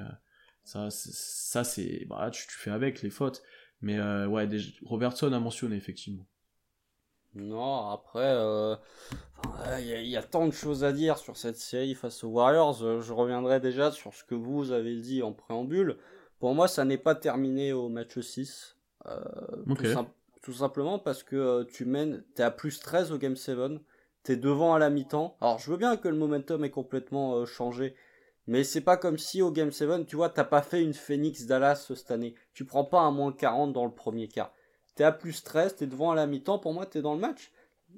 ça c'est- ça c'est bah tu fais avec les fautes. Mais euh, ouais, Robertson a mentionné effectivement. Non, après, euh, il y, a- il y a tant de choses à dire sur cette série face aux Warriors. Euh, Je reviendrai déjà sur ce que vous avez dit en préambule. Pour moi, ça n'est pas terminé au match 6. Euh, Ok. tout, sim- tout simplement parce que euh, tu mènes, t'es à plus 13 au Game 7, t'es devant à la mi-temps. Alors, je veux bien que le momentum ait complètement changé, mais c'est pas comme si au Game 7, tu vois, t'as pas fait une Phoenix Dallas cette année. Tu prends pas un moins 40 dans le premier quart. T'es à plus 13, t'es devant à la mi-temps, pour moi, t'es dans le match.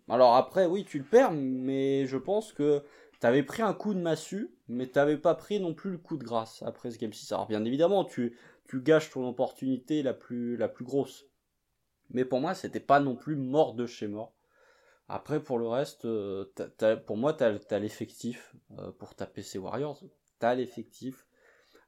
Alors après, oui, tu le perds, mais je pense que t'avais pris un coup de massue, mais t'avais pas pris non plus le coup de grâce après ce Game 6. Alors bien évidemment, tu, tu gâches ton opportunité la plus, la plus grosse. Mais pour moi, c'était pas non plus mort de chez mort. Après, pour le reste, euh, pour moi, t'as as, l'effectif euh, pour taper ces Warriors. T'as l'effectif.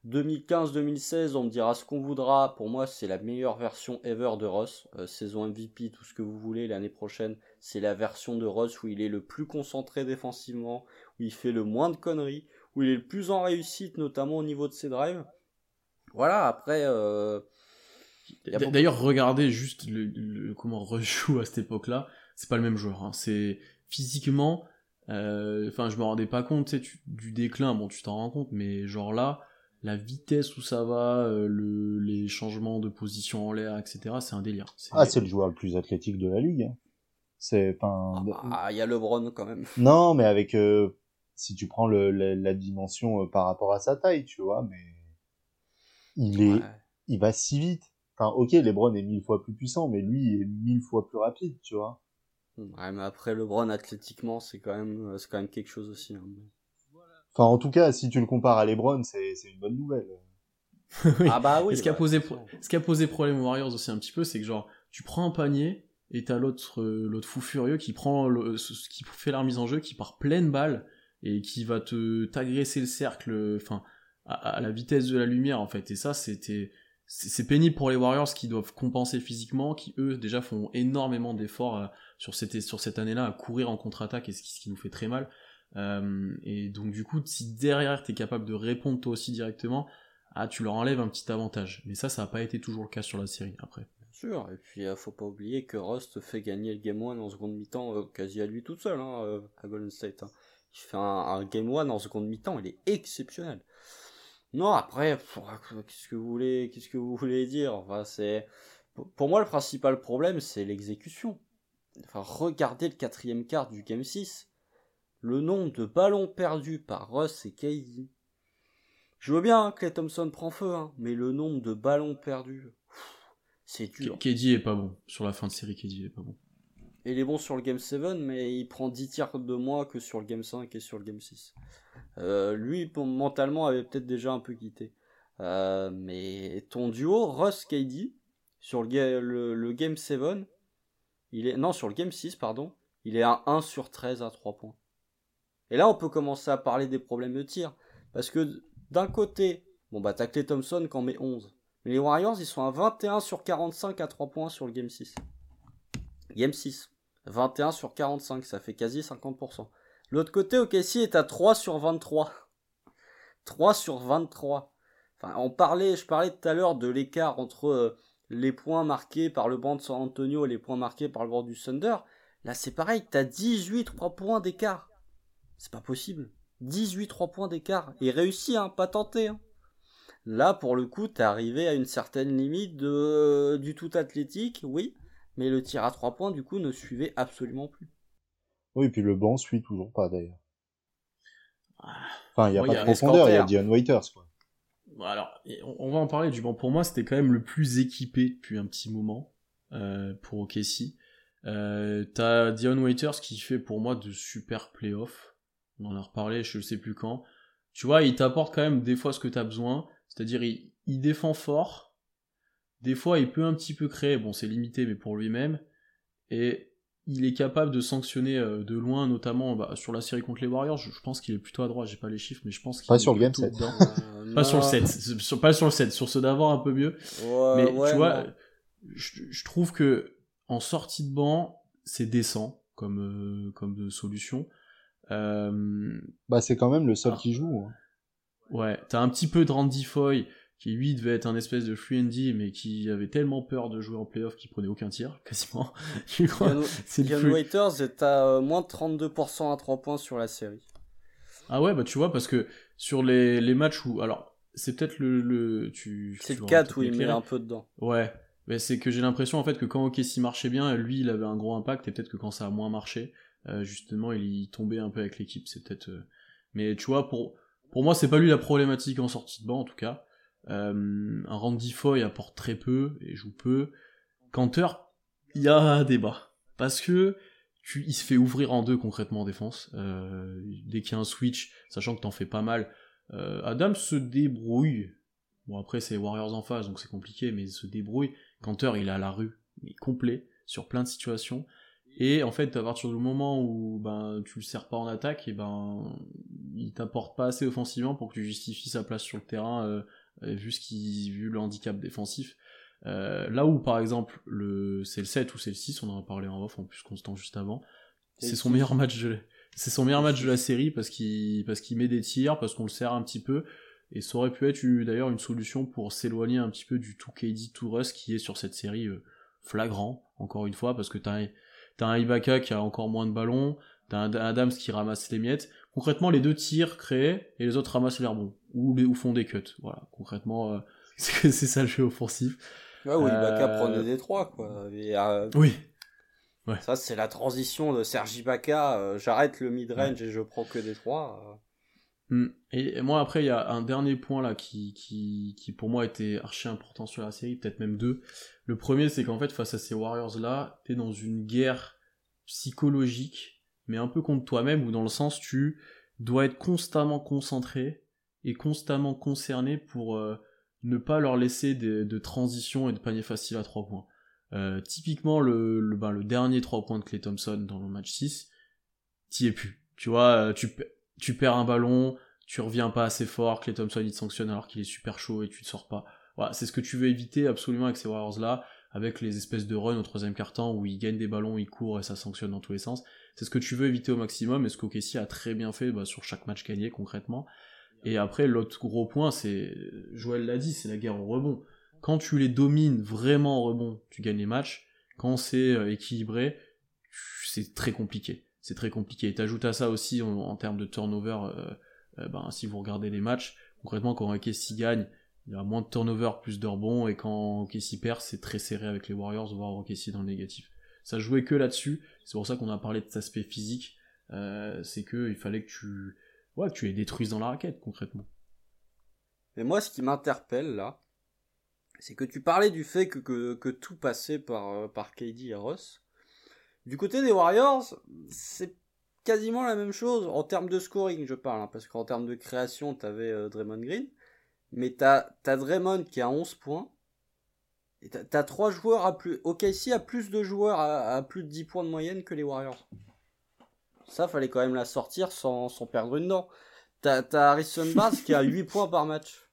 2015-2016, on me dira ce qu'on voudra. Pour moi, c'est la meilleure version ever de Ross. Euh, saison MVP, tout ce que vous voulez. L'année prochaine, c'est la version de Ross où il est le plus concentré défensivement, où il fait le moins de conneries, où il est le plus en réussite, notamment au niveau de ses drives. Voilà, après... Euh... beaucoup- D'ailleurs, regardez juste le, le- comment Rush joue à cette époque-là. C'est pas le même joueur. hein. C'est physiquement. Euh, Enfin, je me rendais pas compte tu du déclin. Bon, tu t'en rends compte, mais genre là, la vitesse où ça va, euh, le, les changements de position en l'air, etc. C'est un délire. Ah, c'est le joueur le plus athlétique de la ligue. hein. C'est pas. Ah, il y a LeBron quand même. Non, mais avec euh, si tu prends le, la, la dimension euh, par rapport à sa taille, tu vois, mais il est, Ouais. il va si vite. Enfin, ok, LeBron est mille fois plus puissant, mais lui est mille fois plus rapide, tu vois. Ouais, mais après LeBron athlétiquement, c'est quand même, c'est quand même quelque chose aussi. hein. Enfin, en tout cas, si tu le compares à LeBron, c'est c'est une bonne nouvelle. Oui. Ah bah oui. Et ce qui a bah, posé, pro- ce qui a posé problème aux Warriors aussi un petit peu, c'est que genre, tu prends un panier et t'as l'autre, euh, l'autre fou furieux qui prend le, ce qui fait la remise en jeu, qui part pleine balle et qui va te t'agresser le cercle, enfin, à, à la vitesse de la lumière en fait. Et ça, c'était, c'est pénible pour les Warriors qui doivent compenser physiquement, qui eux déjà font énormément d'efforts euh, sur cette, sur cette année-là à courir en contre-attaque et ce qui, nous fait très mal. Euh, et donc du coup, si derrière t'es capable de répondre toi aussi directement, ah tu leur enlèves un petit avantage. Mais ça, ça n'a pas été toujours le cas sur la série après. Bien sûr. Et puis euh, faut pas oublier que Rust fait gagner le game 1 en seconde mi-temps euh, quasi à lui tout seul hein, à Golden State. hein. Il fait un, un game 1 en seconde mi-temps, il est exceptionnel. Non, après, qu'est-ce que vous voulez, qu'est-ce que vous voulez dire? C'est pour- moi le principal problème, c'est l'exécution. Enfin, regardez le quatrième quart du game 6. Le nombre de ballons perdus par Russ et KD. Je veux bien hein, que Thompson prend feu, hein, mais le nombre de ballons perdus, c'est dur. KD est pas bon. Sur la fin de série, KD est pas bon. Il est bon sur le Game 7, mais il prend 10 tiers de moins que sur le Game 5 et sur le Game 6. Euh, lui, mentalement, avait peut-être déjà un peu quitté. Euh, mais ton duo, Russ KD, sur le, Game 7, il est, non, sur le Game 6, pardon, il est à 1 sur 13 à 3 points. Et là, on peut commencer à parler des problèmes de tir. Parce que d'un côté, bon bah t'as Clay Thompson qui en met 11. Mais les Warriors, ils sont à 21 sur 45 à 3 points sur le Game 6. Game 6. 21 sur 45, ça fait quasi 50%. L'autre côté, OKC est à 3 sur 23. 3 sur 23. Enfin, on parlait, je parlais tout à l'heure de l'écart entre euh, les points marqués par le banc de San Antonio et les points marqués par le banc du Thunder. Là, c'est pareil, t'as 18 3 points d'écart. C'est pas possible. 18 3 points d'écart. Et réussi, hein, pas tenté. Hein. Là, pour le coup, t'es arrivé à une certaine limite de, du tout athlétique, oui, mais le tir à 3 points, du coup, ne suivait absolument plus. Oui, et puis le banc suit toujours pas, d'ailleurs. Enfin, il n'y a pas de profondeur, il y a Dion Waiters, quoi. Alors, on va en parler du banc. Pour moi, c'était quand même le plus équipé depuis un petit moment euh, pour OKC. Euh, T'as Dion Waiters qui fait pour moi de super playoffs. On en a reparlé, je ne sais plus quand. Tu vois, il t'apporte quand même des fois ce que tu as besoin. C'est-à-dire, il, il, défend fort. Des fois, il peut un petit peu créer. Bon, c'est limité, mais pour lui-même. Et il est capable de sanctionner euh, de loin, notamment bah, sur la série contre les Warriors. Je, pense qu'il est plutôt à droite. J'ai pas les chiffres, mais je pense qu'il pas sur le game 7. pas sur le 7. Sur, pas sur le 7. Sur ceux d'avant, un peu mieux. mais tu vois, je, je, trouve que en sortie de banc, c'est décent comme, euh, comme solution. Euh... Bah, c'est quand même le seul ah. qui joue. Hein. Ouais, t'as un petit peu de Randy Foy, qui lui devait être un espèce de free and mais qui avait tellement peur de jouer en playoff qu'il prenait aucun tir, quasiment. C'est le Waiters est à euh, moins de 32% à 3 points sur la série. Ah ouais, bah tu vois, parce que sur les, les matchs où. Alors, c'est peut-être le. le tu, c'est le 4 où il met un peu dedans. Ouais, mais c'est que j'ai l'impression en fait que quand OKC marchait bien, lui il avait un gros impact, et peut-être que quand ça a moins marché, euh, justement il tombait un peu avec l'équipe. C'est peut-être. Euh, mais tu vois, pour pour moi, c'est pas lui la problématique en sortie de banc, en tout cas. Euh, un Randy Foy apporte très peu et joue peu. Cantor, il y a un débat. Parce que tu, il se fait ouvrir en deux concrètement en défense. Euh, dès qu'il y a un switch, sachant que t'en fais pas mal, euh, Adam se débrouille. Bon après c'est Warriors en face donc c'est compliqué, mais il se débrouille. Cantor il est à la rue, est complet sur plein de situations. Et en fait, à partir du moment où ben tu le sers pas en attaque, et ben il t'apporte pas assez offensivement pour que tu justifies sa place sur le terrain euh, vu ce qui vu le handicap défensif. Euh, là où par exemple le c'est le 7 ou c'est le 6, on en a parlé en off en plus constant juste avant. C'est son meilleur match de c'est son meilleur match de la série parce qu'il parce qu'il met des tirs, parce qu'on le sert un petit peu et ça aurait pu être d'ailleurs une solution pour s'éloigner un petit peu du 2KD 2 Russ qui est sur cette série euh, flagrant encore une fois parce que t'as T'as un Ibaka qui a encore moins de ballons, t'as un Adams qui ramasse les miettes. Concrètement, les deux tirs créés et les autres ramassent les rebonds ou, ou font des cuts. Voilà, concrètement, euh, c'est ça le jeu offensif. Ouais, ou Ibaka euh, prenait des trois, quoi. Euh, oui. Ouais. Ça, c'est la transition de Serge Ibaka. J'arrête le mid-range et je prends que des trois. Hmm. Et, moi après il y a un dernier point là qui, qui, qui pour moi était archi important sur la série, peut-être même deux. Le premier c'est qu'en fait face à ces Warriors là, t'es dans une guerre psychologique, mais un peu contre toi-même, ou dans le sens tu dois être constamment concentré et constamment concerné pour euh, ne pas leur laisser de, transition et de panier facile à trois points. Euh, typiquement le, le, ben, dernier 3 points de Clay Thompson dans le match 6, t'y es plus. Tu vois, tu tu perds un ballon, tu reviens pas assez fort, Clay Thompson il te sanctionne alors qu'il est super chaud et tu te sors pas. C'est ce que tu veux éviter absolument avec ces Warriors là, avec les espèces de runs au troisième quart-temps où ils gagnent des ballons, ils courent et ça sanctionne dans tous les sens. C'est ce que tu veux éviter au maximum et ce qu'OKC a très bien fait bah, sur chaque match gagné concrètement. Et après, l'autre gros point, c'est, Joël l'a dit, c'est la guerre au rebond. Quand tu les domines vraiment en rebond, tu gagnes les matchs. Quand c'est euh, équilibré, c'est très compliqué c'est très compliqué. Et t'ajoutes à ça aussi en, termes de turnover, euh, euh, ben, si vous regardez les matchs, concrètement quand OKC gagne, il y a moins de turnover, plus de rebonds, et quand OKC perd, c'est très serré avec les Warriors, voire OKC dans le négatif. Ça jouait que là-dessus, c'est pour ça qu'on a parlé de cet aspect physique, c'est que il fallait que tu, tu les détruises dans la raquette, concrètement. Mais moi, ce qui m'interpelle là, c'est que tu parlais du fait que, tout passait par, par KD et Ross. Du côté des Warriors, c'est quasiment la même chose en termes de scoring, je parle, hein, parce qu'en termes de création, t'avais avais euh, Draymond Green, mais t'as as Draymond qui a 11 points, T'as trois joueurs à plus. OKC a plus de joueurs à, plus de 10 points de moyenne que les Warriors. Ça, fallait quand même la sortir sans, sans perdre une dent. T'as Harrison Barnes qui a 8 points par match.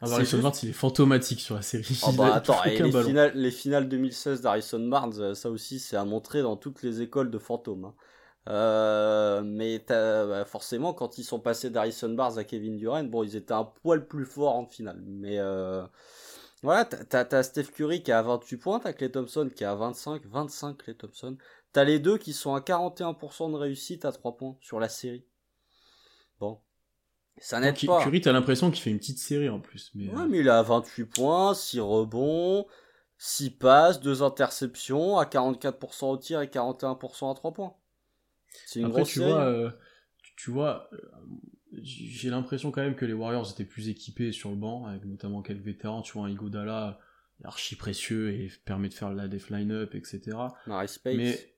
Ah bah, Harrison Barnes, il est fantomatique sur la série. Oh bah attends, les, finales, les, finales, 2016 d'Harrison Barnes, euh, ça aussi, c'est à montrer dans toutes les écoles de fantômes. Hein. Euh, mais bah, forcément, quand ils sont passés d'Harrison Barnes à Kevin Durant, bon, ils étaient un poil plus forts en finale. Mais euh, voilà, t'as Steph Curry qui a 28 points, t'as Clay Thompson qui a 25, 25 Clay Thompson. T'as les deux qui sont à 41% de réussite à 3 points sur la série. Bon. Ça n'aide pas. Curry, t'as l'impression qu'il fait une petite série en plus. Mais ouais, euh. mais il a 28 points, 6 rebonds, 6 passes, 2 interceptions, à 44% au tir et 41% à 3 points. C'est une Après, grosse tu série. Vois, euh, tu vois, euh, j'ai l'impression quand même que les Warriors étaient plus équipés sur le banc, avec notamment quelques vétérans. Tu vois, un Igodala archi précieux et permet de faire la def line-up, etc. Space. Mais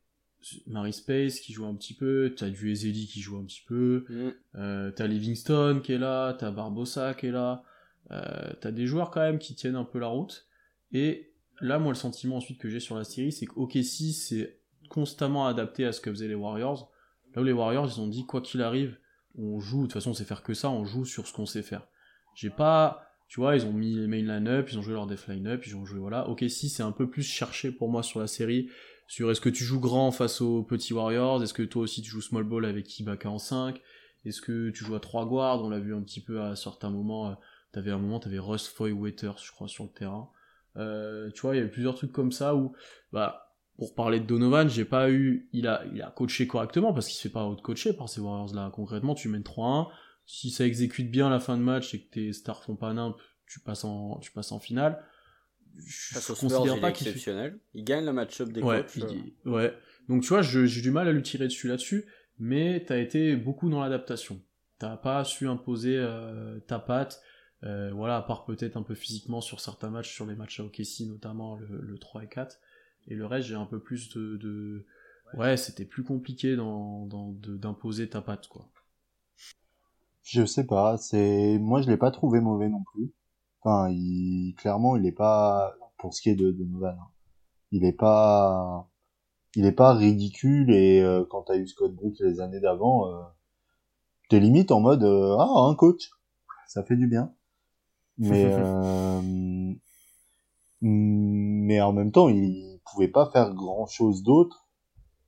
Mary Space qui joue un petit peu, t'as du Ezeli qui joue un petit peu, mm. euh, t'as Livingston qui est là, t'as Barbosa qui est là, euh, t'as des joueurs quand même qui tiennent un peu la route. Et là, moi, le sentiment ensuite que j'ai sur la série, c'est qu'OKC c'est constamment adapté à ce que faisaient les Warriors. Là où les Warriors, ils ont dit quoi qu'il arrive, on joue, de toute façon, on sait faire que ça, on joue sur ce qu'on sait faire. J'ai pas, tu vois, ils ont mis les main line-up, ils ont joué leur def line-up, ils ont joué, voilà. Ok, si c'est un peu plus cherché pour moi sur la série, sur est-ce que tu joues grand face aux petits Warriors, est-ce que toi aussi tu joues small ball avec Ibaka en 5, est-ce que tu joues à 3 guards, on l'a vu un petit peu à certains moments, euh, t'avais un moment, t'avais Russ Foy Waiters, je crois, sur le terrain. Euh, tu vois, il y avait plusieurs trucs comme ça où, bah, pour parler de Donovan, j'ai pas eu, il a, il a coaché correctement parce qu'il se fait pas out-coacher par ces Warriors là. Concrètement, tu mènes 3-1. Si ça exécute bien la fin de match et que tes stars font pas nimp, tu passes tu passes en finale je considère pas qu'il exceptionnel. Il gagne le match-up des ouais, coachs. Ouais. Donc tu vois, j'ai du mal à lui tirer dessus là-dessus, mais t'as été beaucoup dans l'adaptation. T'as pas su imposer euh, ta patte, euh, voilà, à part peut-être un peu physiquement sur certains matchs, sur les matchs à OKC notamment le, 3 et 4. Et le reste, j'ai un peu plus de, ouais, c'était plus compliqué d'imposer ta patte quoi. Je sais pas, c'est moi je l'ai pas trouvé mauvais non plus. Enfin, il, clairement, il est pas, pour ce qui est de, de Novan, hein, il est pas, il est pas ridicule et euh, quand t'as eu Scott Brooks les années d'avant, euh, t'es limite en mode euh, ah un coach, ça fait du bien. Mais euh, mais en même temps, il pouvait pas faire grand chose d'autre.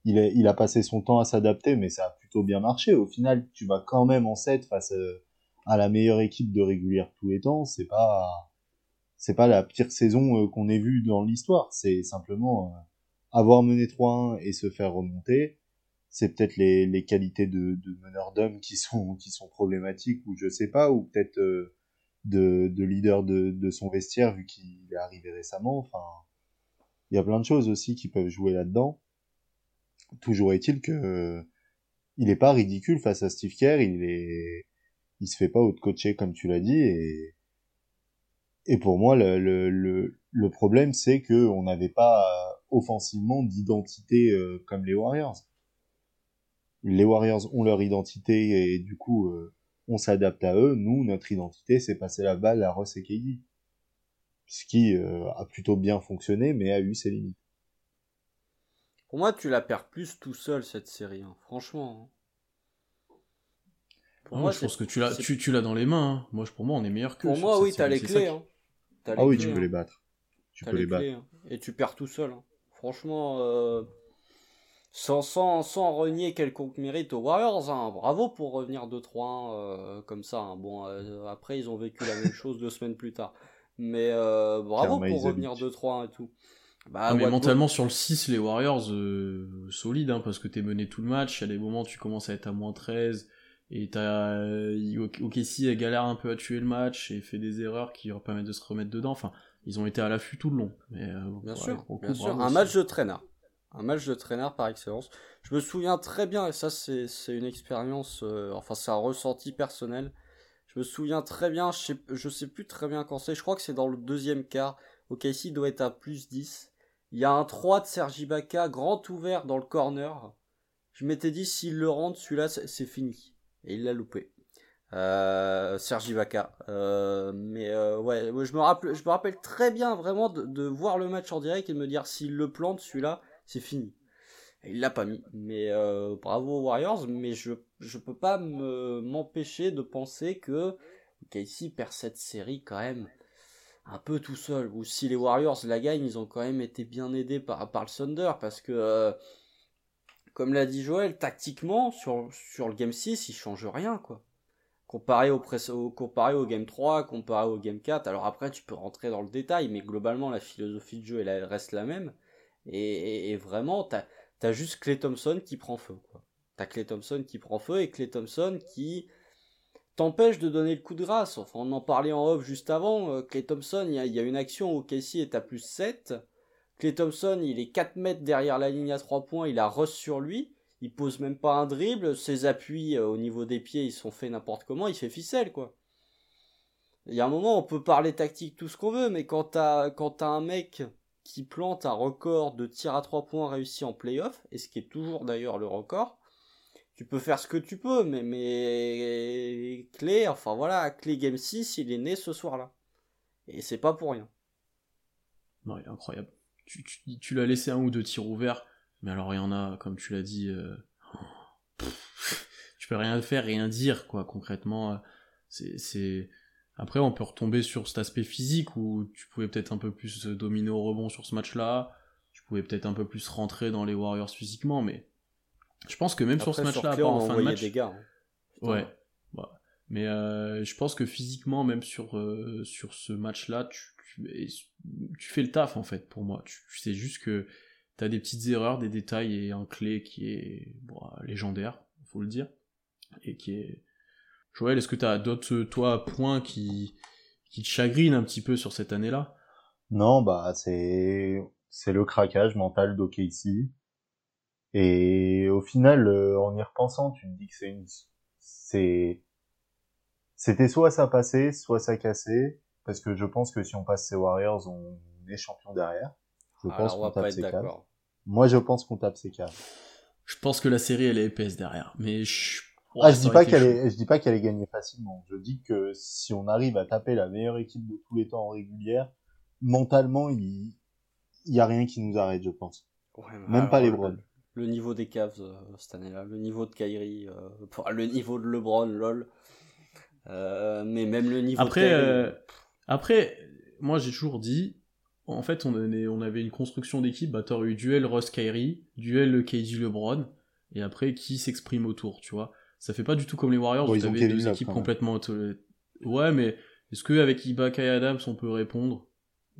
Il a, il a passé son temps à s'adapter, mais ça a plutôt bien marché. Au final, tu vas quand même en 7 face à la meilleure équipe de régulière tous les temps, c'est pas c'est pas la pire saison euh, qu'on ait vue dans l'histoire, c'est simplement euh, avoir mené 3-1 et se faire remonter. C'est peut-être les, les qualités de, de meneur d'hommes qui sont qui sont problématiques ou je sais pas ou peut-être euh, de, de leader de, de son vestiaire vu qu'il est arrivé récemment. Enfin, il y a plein de choses aussi qui peuvent jouer là-dedans. Toujours est-il que il est pas ridicule face à Steve Kerr, il est il se fait pas out-coacher comme tu l'as dit et pour moi le problème c'est que on n'avait pas euh, offensivement d'identité euh, comme les Warriors. Les Warriors ont leur identité et du coup euh, on s'adapte à eux. Nous notre identité c'est passer la balle à Ross et KD. Ce qui a plutôt bien fonctionné mais a eu ses limites. Pour moi, tu la perds plus tout seul cette série, hein. franchement. Hein. Pour moi, je pense que tu l'as, tu, tu l'as dans les mains. Hein. Moi, pour moi, on est meilleur que. Pour moi, oui, t'as les clés. Hein. ah oui, tu peux hein. les battre. Tu peux les, battre. Hein. Et tu perds tout seul. Franchement, euh... sans, sans, sans renier quelconque mérite aux Warriors. Bravo pour revenir 2-3 euh, comme ça. Bon, euh, après, ils ont vécu la même chose deux semaines plus tard. Mais euh, bravo pour revenir 2-3 et tout. Bah, mais mentalement sur le 6, les Warriors, euh, solide, hein, parce que t'es mené tout le match. Il y a des moments, tu commences à être à moins 13 et t'as euh, OKC galère un peu à tuer le match et fait des erreurs qui leur permettent de se remettre dedans. Enfin, ils ont été à l'affût tout le long. Mais, euh, bien sûr, bien sûr. un match de traîneur. Un match de traîneur par excellence. Je me souviens très bien, et ça c'est une expérience, euh, enfin c'est un ressenti personnel. Je me souviens très bien, je sais, je sais plus très bien quand c'est, je crois que c'est dans le deuxième quart. OKC doit être à plus 10. Il y a un 3 de Sergi Baka, grand ouvert dans le corner. Je m'étais dit, s'il le rentre, celui-là, c'est fini et il l'a loupé. Euh, Serge Ibaka. Euh, mais euh, ouais, je me, rappelle, très bien vraiment de, voir le match en direct et de me dire s'il le plante celui-là, c'est fini. Et il l'a pas mis. Mais bravo aux Warriors, mais je je peux pas m'empêcher de penser que Casey perd cette série quand même un peu tout seul. Ou si les Warriors la gagnent, ils ont quand même été bien aidés par, par le Thunder parce que comme l'a dit Joël, tactiquement, sur, le Game 6, il change rien, quoi. Comparé au, comparé Game 3, comparé au Game 4, alors après tu peux rentrer dans le détail, mais globalement la philosophie de jeu elle, reste la même. Et, et, vraiment, t'as as juste Clay Thompson qui prend feu, quoi. T'as Clay Thompson qui prend feu et Clay Thompson qui t'empêche de donner le coup de grâce. Enfin, on en parlait en off juste avant. Euh, Clay Thompson, il y, a une action où Casey est à plus 7. Clay Thompson, il est 4 mètres derrière la ligne à 3 points, il a Russ sur lui, il pose même pas un dribble, ses appuis euh, au niveau des pieds, ils sont faits n'importe comment, il fait ficelle, quoi. Il y a un moment, on peut parler tactique tout ce qu'on veut, mais quand t'as, quand t'as un mec qui plante un record de tir à 3 points réussi en playoff, et ce qui est toujours d'ailleurs le record, tu peux faire ce que tu peux, mais, mais Clé, enfin voilà, Clé Game 6, il est né ce soir-là. Et c'est pas pour rien. Non, il est incroyable tu, l'as laissé un ou deux tirs ouverts, mais alors il y en a, comme tu l'as dit, euh, tu peux rien faire, rien dire, quoi, concrètement. Euh, c'est, Après, on peut retomber sur cet aspect physique où tu pouvais peut-être un peu plus dominer au rebond sur ce match-là, tu pouvais peut-être un peu plus rentrer dans les Warriors physiquement, mais je pense que même sur ce match-là, en fin de match. Des gars, hein. Ouais. Mais euh, je pense que physiquement, même sur, sur ce match-là, tu, tu, fais le taf en fait pour moi. Tu, sais juste que tu as des petites erreurs, des détails et un clé qui est bon, légendaire, faut le dire, et qui est. Joël, est-ce que tu as d'autres toi points qui qui te chagrinent un petit peu sur cette année-là? Non, bah c'est c'est le craquage mental d'OKC. Et au final, euh, en y repensant, tu te dis que c'est une c'est c'était soit ça passait, soit ça cassait parce que je pense que si on passe ces Warriors, on est champion derrière. Je pense qu'on tape ces caves. Moi, je pense qu'on tape ces caves. Je pense que la série, elle est épaisse derrière. Mais je... ah, je dis pas qu'elle est, je dis pas qu'elle est gagnée facilement. Je dis que si on arrive à taper la meilleure équipe de tous les temps en régulière, mentalement, il, il y a rien qui nous arrête, je pense. Même pas les Browns. Le niveau des Cavs euh, cette année-là, le niveau de Kyrie, euh, le niveau de LeBron, lol. Euh, mais même le niveau. Après, de après, moi j'ai toujours dit, en fait, on, on avait une construction d'équipe, bah t'aurais eu duel Ross Kyrie, duel KD LeBron, et après qui s'exprime autour, tu vois. Ça fait pas du tout comme les Warriors, où t'avais deux équipes complètement Ouais, mais est-ce qu'avec Ibaka et Adams on peut répondre?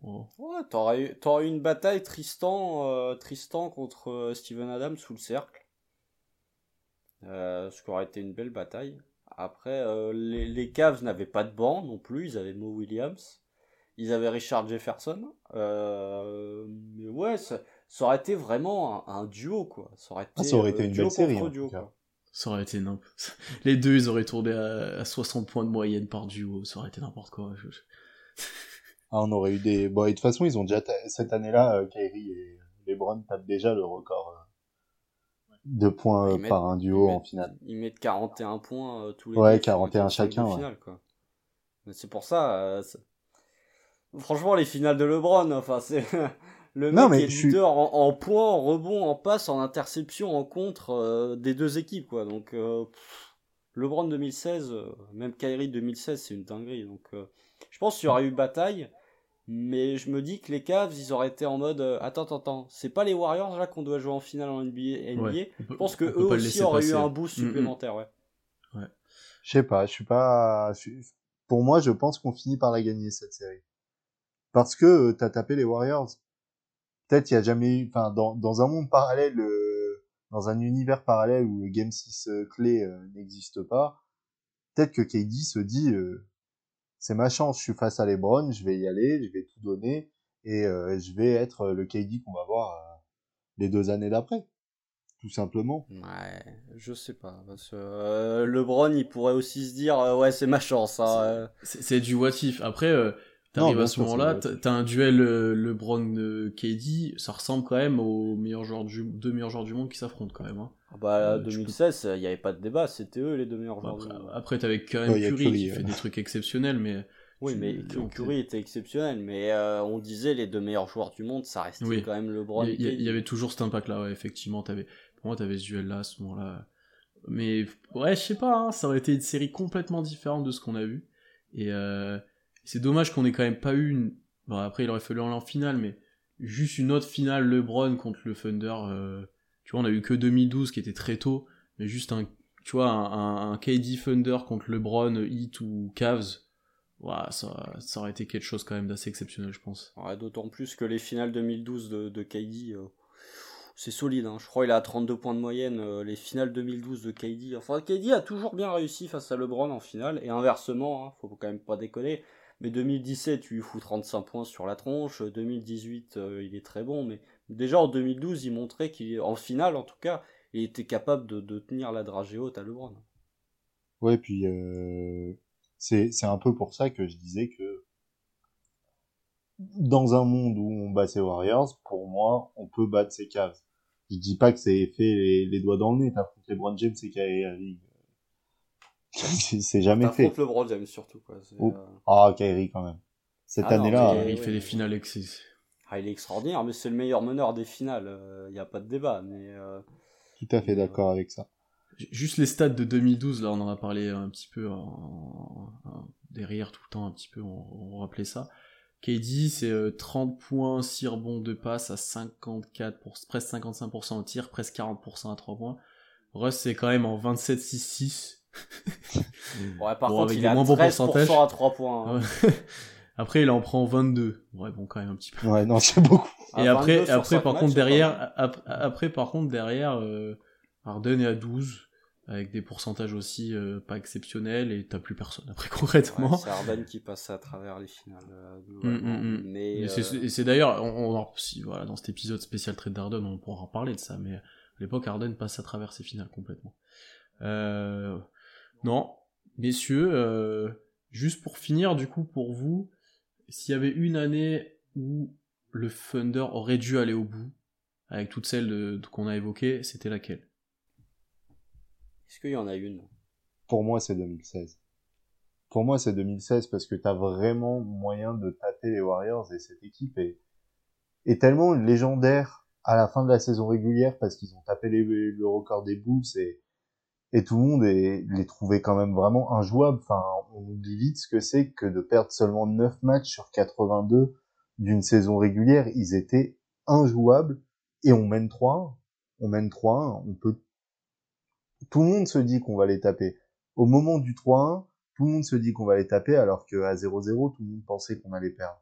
Oh. Ouais, t'aurais eu, eu une bataille Tristan, euh, Tristan contre euh, Steven Adams sous le cercle. Euh, ce qui aurait été une belle bataille. Après, euh, les, les, Cavs n'avaient pas de banc non plus, ils avaient Mo Williams, ils avaient Richard Jefferson. Euh, mais ouais, ça, aurait été vraiment un, duo, quoi. Ça aurait ah, été, ça aurait été euh, une belle série. ça aurait été n'importe Les deux, ils auraient tourné à, 60 points de moyenne par duo, ça aurait été n'importe quoi. ah, on aurait eu des. Bon, et de toute façon, ils ont déjà. Cette année-là, Kyrie et LeBron tapent déjà le record deux points par un duo en finale. Ils mettent 41 points euh, tous les Ouais, 41 chacun. Ouais. C'est pour ça. Euh, franchement, les finales de LeBron, enfin, c'est. Le mec mais est leader en, points, en rebond, en passe, en interception, en contre euh, des deux équipes, quoi. Donc, LeBron 2016, même Kyrie 2016, c'est une dinguerie. Donc, je pense qu'il y aurait eu bataille. Mais je me dis que les Cavs, ils auraient été en mode euh, attends, attends, attends, c'est pas les Warriors là qu'on doit jouer en finale en NBA. je pense que eux aussi auraient eu un boost mm, mm. supplémentaire, ouais. ouais. Je sais pas, je suis pas. Pour moi, je pense qu'on finit par la gagner cette série. Parce que euh, t'as tapé les Warriors. Peut-être il y a jamais eu. Enfin, dans, dans un monde parallèle, euh, dans un univers parallèle où le Game 6 clé n'existe pas, peut-être que KD se dit c'est ma chance, je suis face à LeBron, je vais y aller, je vais tout donner et euh, je vais être le KD qu'on va voir euh, les deux années d'après, tout simplement. Ouais, je sais pas parce que euh, LeBron il pourrait aussi se dire ouais c'est ma chance. Hein, c'est du what if. Après T'arrives à ce moment-là, t'as un duel euh, LeBron-KD, ça ressemble quand même aux meilleurs joueurs du, deux meilleurs joueurs du monde qui s'affrontent quand même. Hein. Ah bah, 2016, il n'y avait pas de débat, c'était eux les deux meilleurs joueurs du monde. Après, t'avais quand même Curry, qui fait des trucs exceptionnels, mais... Oui, mais Curry était exceptionnel, mais euh, on disait les deux meilleurs joueurs du monde, ça restait quand même LeBron. Il y, y, avait toujours cet impact-là, ouais, effectivement. Avais, pour moi, t'avais ce duel-là à ce moment-là. Mais ouais, je sais pas, hein, ça aurait été une série complètement différente de ce qu'on a vu. Et euh, c'est dommage qu'on ait quand même pas eu une. Bon, après, il aurait fallu en finale, mais juste une autre finale LeBron contre le Thunder. Euh... Tu vois, on a eu que 2012 qui était très tôt, mais juste un, tu vois, un, KD Thunder contre LeBron, Heat ou Cavs ça, ça aurait été quelque chose quand même d'assez exceptionnel, je pense. D'autant plus que les finales 2012 de, de KD, euh, c'est solide. Hein. Je crois qu'il a 32 points de moyenne. Euh, les finales 2012 de KD. Enfin, KD a toujours bien réussi face à LeBron en finale. Et inversement, hein, faut quand même pas déconner. Mais 2017, tu lui fous 35 points sur la tronche. 2018, euh, il est très bon. Mais déjà en 2012, il montrait qu'en finale, en tout cas, il était capable de, tenir la dragée haute à LeBron. Ouais, puis c'est un peu pour ça que je disais que dans un monde où on bat ses Warriors, pour moi, on peut battre ses Cavs. Je dis pas que c'est fait les, doigts dans le nez, t'affrontes LeBron James et Kyrie. c'est jamais fait. T'affrontes LeBron James surtout, quoi. Euh, ah, Kyrie quand même. Cette ah année-là. il fait des finales Ah, il est extraordinaire, mais c'est le meilleur meneur des finales. Il n'y a pas de débat, mais. Euh, Tout à fait d'accord avec ça. Juste les stats de 2012, là on en a parlé un petit peu derrière tout le temps, un petit peu, on, rappelait ça. KD, c'est 30 euh, points, 6 rebonds de passe à 54, pour, presque 55% au tir, presque 40% à 3 points. Russ, c'est quand même en 27-6-6. Ouais, par contre, il a moins 13% à 3 points. Hein. après, il en prend 22. Ouais, bon, quand même un petit peu. Ouais, non, c'est beaucoup. Et après, après par contre, derrière, après, par contre, derrière, euh, Harden est à 12 avec des pourcentages aussi euh, pas exceptionnels et t'as plus personne après concrètement. c'est Harden qui passe à travers les finales. Euh, mm, mm, mm. Mais et c'est d'ailleurs, on, si, voilà, dans cet épisode spécial trade d'Harden, on pourra en parler de ça, mais à l'époque Harden passe à travers ses finales complètement. Non, messieurs, euh, juste pour finir du coup pour vous, s'il y avait une année où le Thunder aurait dû aller au bout, avec toutes celles qu'on a évoquées, c'était laquelle? Est-ce qu'il y en a une? Pour moi, c'est 2016. Pour moi, c'est 2016 parce que t'as vraiment moyen de tâter les Warriors et cette équipe est, est tellement légendaire à la fin de la saison régulière parce qu'ils ont tapé le record des Bulls et, et tout le monde les trouvait quand même vraiment injouables. Enfin, on oublie vite ce que c'est que de perdre seulement 9 matchs sur 82 d'une saison régulière. Ils étaient injouables et on mène 3 On mène 3 On peut tout le monde se dit qu'on va les taper. Au moment du 3-1, tout le monde se dit qu'on va les taper, alors qu'à 0-0, tout le monde pensait qu'on allait perdre.